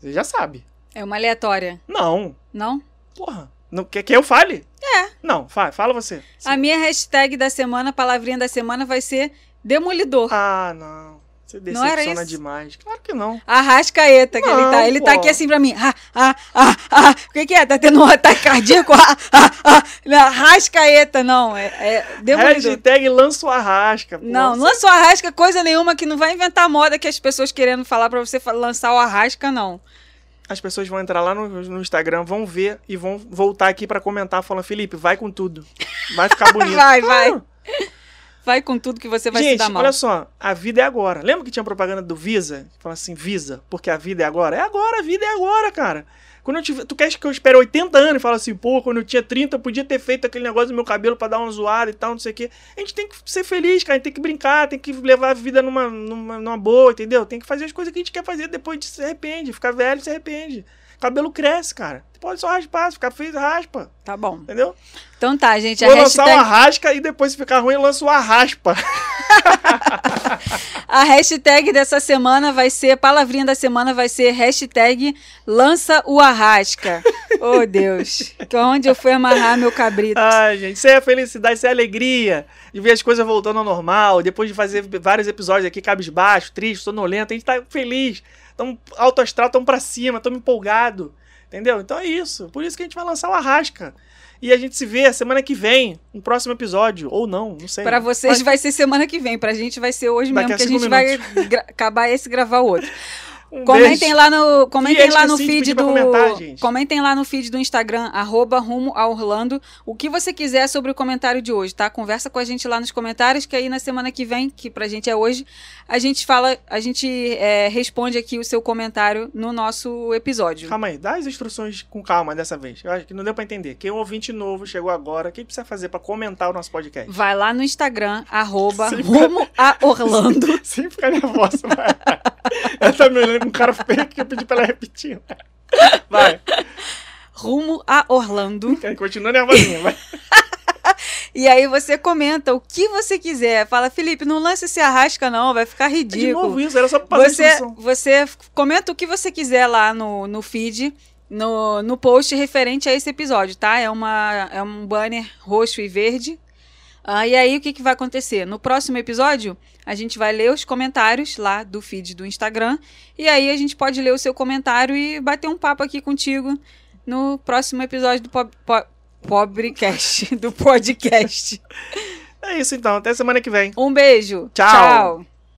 Você já sabe. É uma aleatória, Não. não? Porra. Não, quer que eu fale? É. Não, fala, fala você. A minha hashtag da semana, palavrinha da semana, vai ser demolidor. Ah, não. Você Não era isso? demais. Claro que não. Arrascaeta que ele tá. Ele tá pô. aqui assim pra mim. Ah, ah, ah, ah. O que que é? Tá tendo um ataque cardíaco? Ah, ah, ah. Arrascaeta, não. É, é demolidor. Hashtag lança o arrasca. pô. Não, lança o arrasca coisa nenhuma que não vai inventar moda que as pessoas querendo falar pra você lançar o arrasca, não. As pessoas vão entrar lá no, no Instagram, vão ver e vão voltar aqui pra comentar, falando, Felipe, vai com tudo. Vai ficar bonito. Vai, vai. Claro. Vai com tudo que você vai se Gente, dar mal. olha só, a vida é agora. Lembra que tinha propaganda do Visa? Fala assim, Visa, porque a vida é agora? É agora, a vida é agora, cara. Quando eu tiver, tu quer que eu espere 80 anos e fala assim, pô, quando eu tinha 30 eu podia ter feito aquele negócio no meu cabelo pra dar uma zoada e tal, não sei o quê. A gente tem que ser feliz, cara, a gente tem que brincar, tem que levar a vida numa, numa, numa boa, entendeu? Tem que fazer as coisas que a gente quer fazer depois de se arrepende, ficar velho se arrepende. O cabelo cresce, cara. Pode só raspar, se ficar feio, raspa. Tá bom. Entendeu? Então tá, gente. A Vou lançar uma rasca e depois se ficar ruim, eu lanço uma raspa. a hashtag dessa semana vai ser, palavrinha da semana vai ser hashtag lança o arrasca. oh, Deus. Que onde eu fui amarrar meu cabrito. Ai, gente, isso é a felicidade, isso é a alegria de ver as coisas voltando ao normal, depois de fazer vários episódios aqui, cabisbaixo, triste, sonolento, a gente tá feliz, tão alto astral, tão pra cima, tão empolgado, entendeu? Então é isso, por isso que a gente vai lançar o Arrasca. E a gente se vê semana que vem, no próximo episódio, ou não, não sei. Pra vocês Mas- vai ser semana que vem, pra gente vai ser hoje Daqui mesmo, que a gente vai gra- acabar esse e gravar outro. um Comentem beijo. lá no, comentem E lá no feed do comentar, comentem lá no feed do Instagram arroba rumo a Orlando o que você quiser sobre o comentário de hoje, tá? Conversa com a gente lá nos comentários que aí na semana que vem, que pra gente é hoje, a gente fala, a gente é, responde aqui o seu comentário no nosso episódio. Calma aí, dá as instruções com calma dessa vez. Eu acho que não deu pra entender. Quem é um ouvinte novo chegou agora, o que precisa fazer pra comentar o nosso podcast? Vai lá no Instagram arroba Sim. rumo a Orlando Sem ficar nervosa. Ela tá me olhando um cara feio que eu pedi pra ela repetir. Vai. rumo a Orlando Continua nervosinha, vai. E aí você comenta o que você quiser. Fala, Felipe, não lance esse arrasca não, vai ficar É De ridículo. novo isso, era só pra fazer Você, instrução. você comenta o que você quiser lá no, no feed, no, no post referente a esse episódio, tá? É, uma, é um banner roxo e verde. Ah, e aí, o que, que vai acontecer? No próximo episódio, a gente vai ler os comentários lá do feed do Instagram. E aí, a gente pode ler o seu comentário e bater um papo aqui contigo no próximo episódio do po po Pobrecast, do podcast. É isso então, até semana que vem. Um beijo. Tchau. Tchau.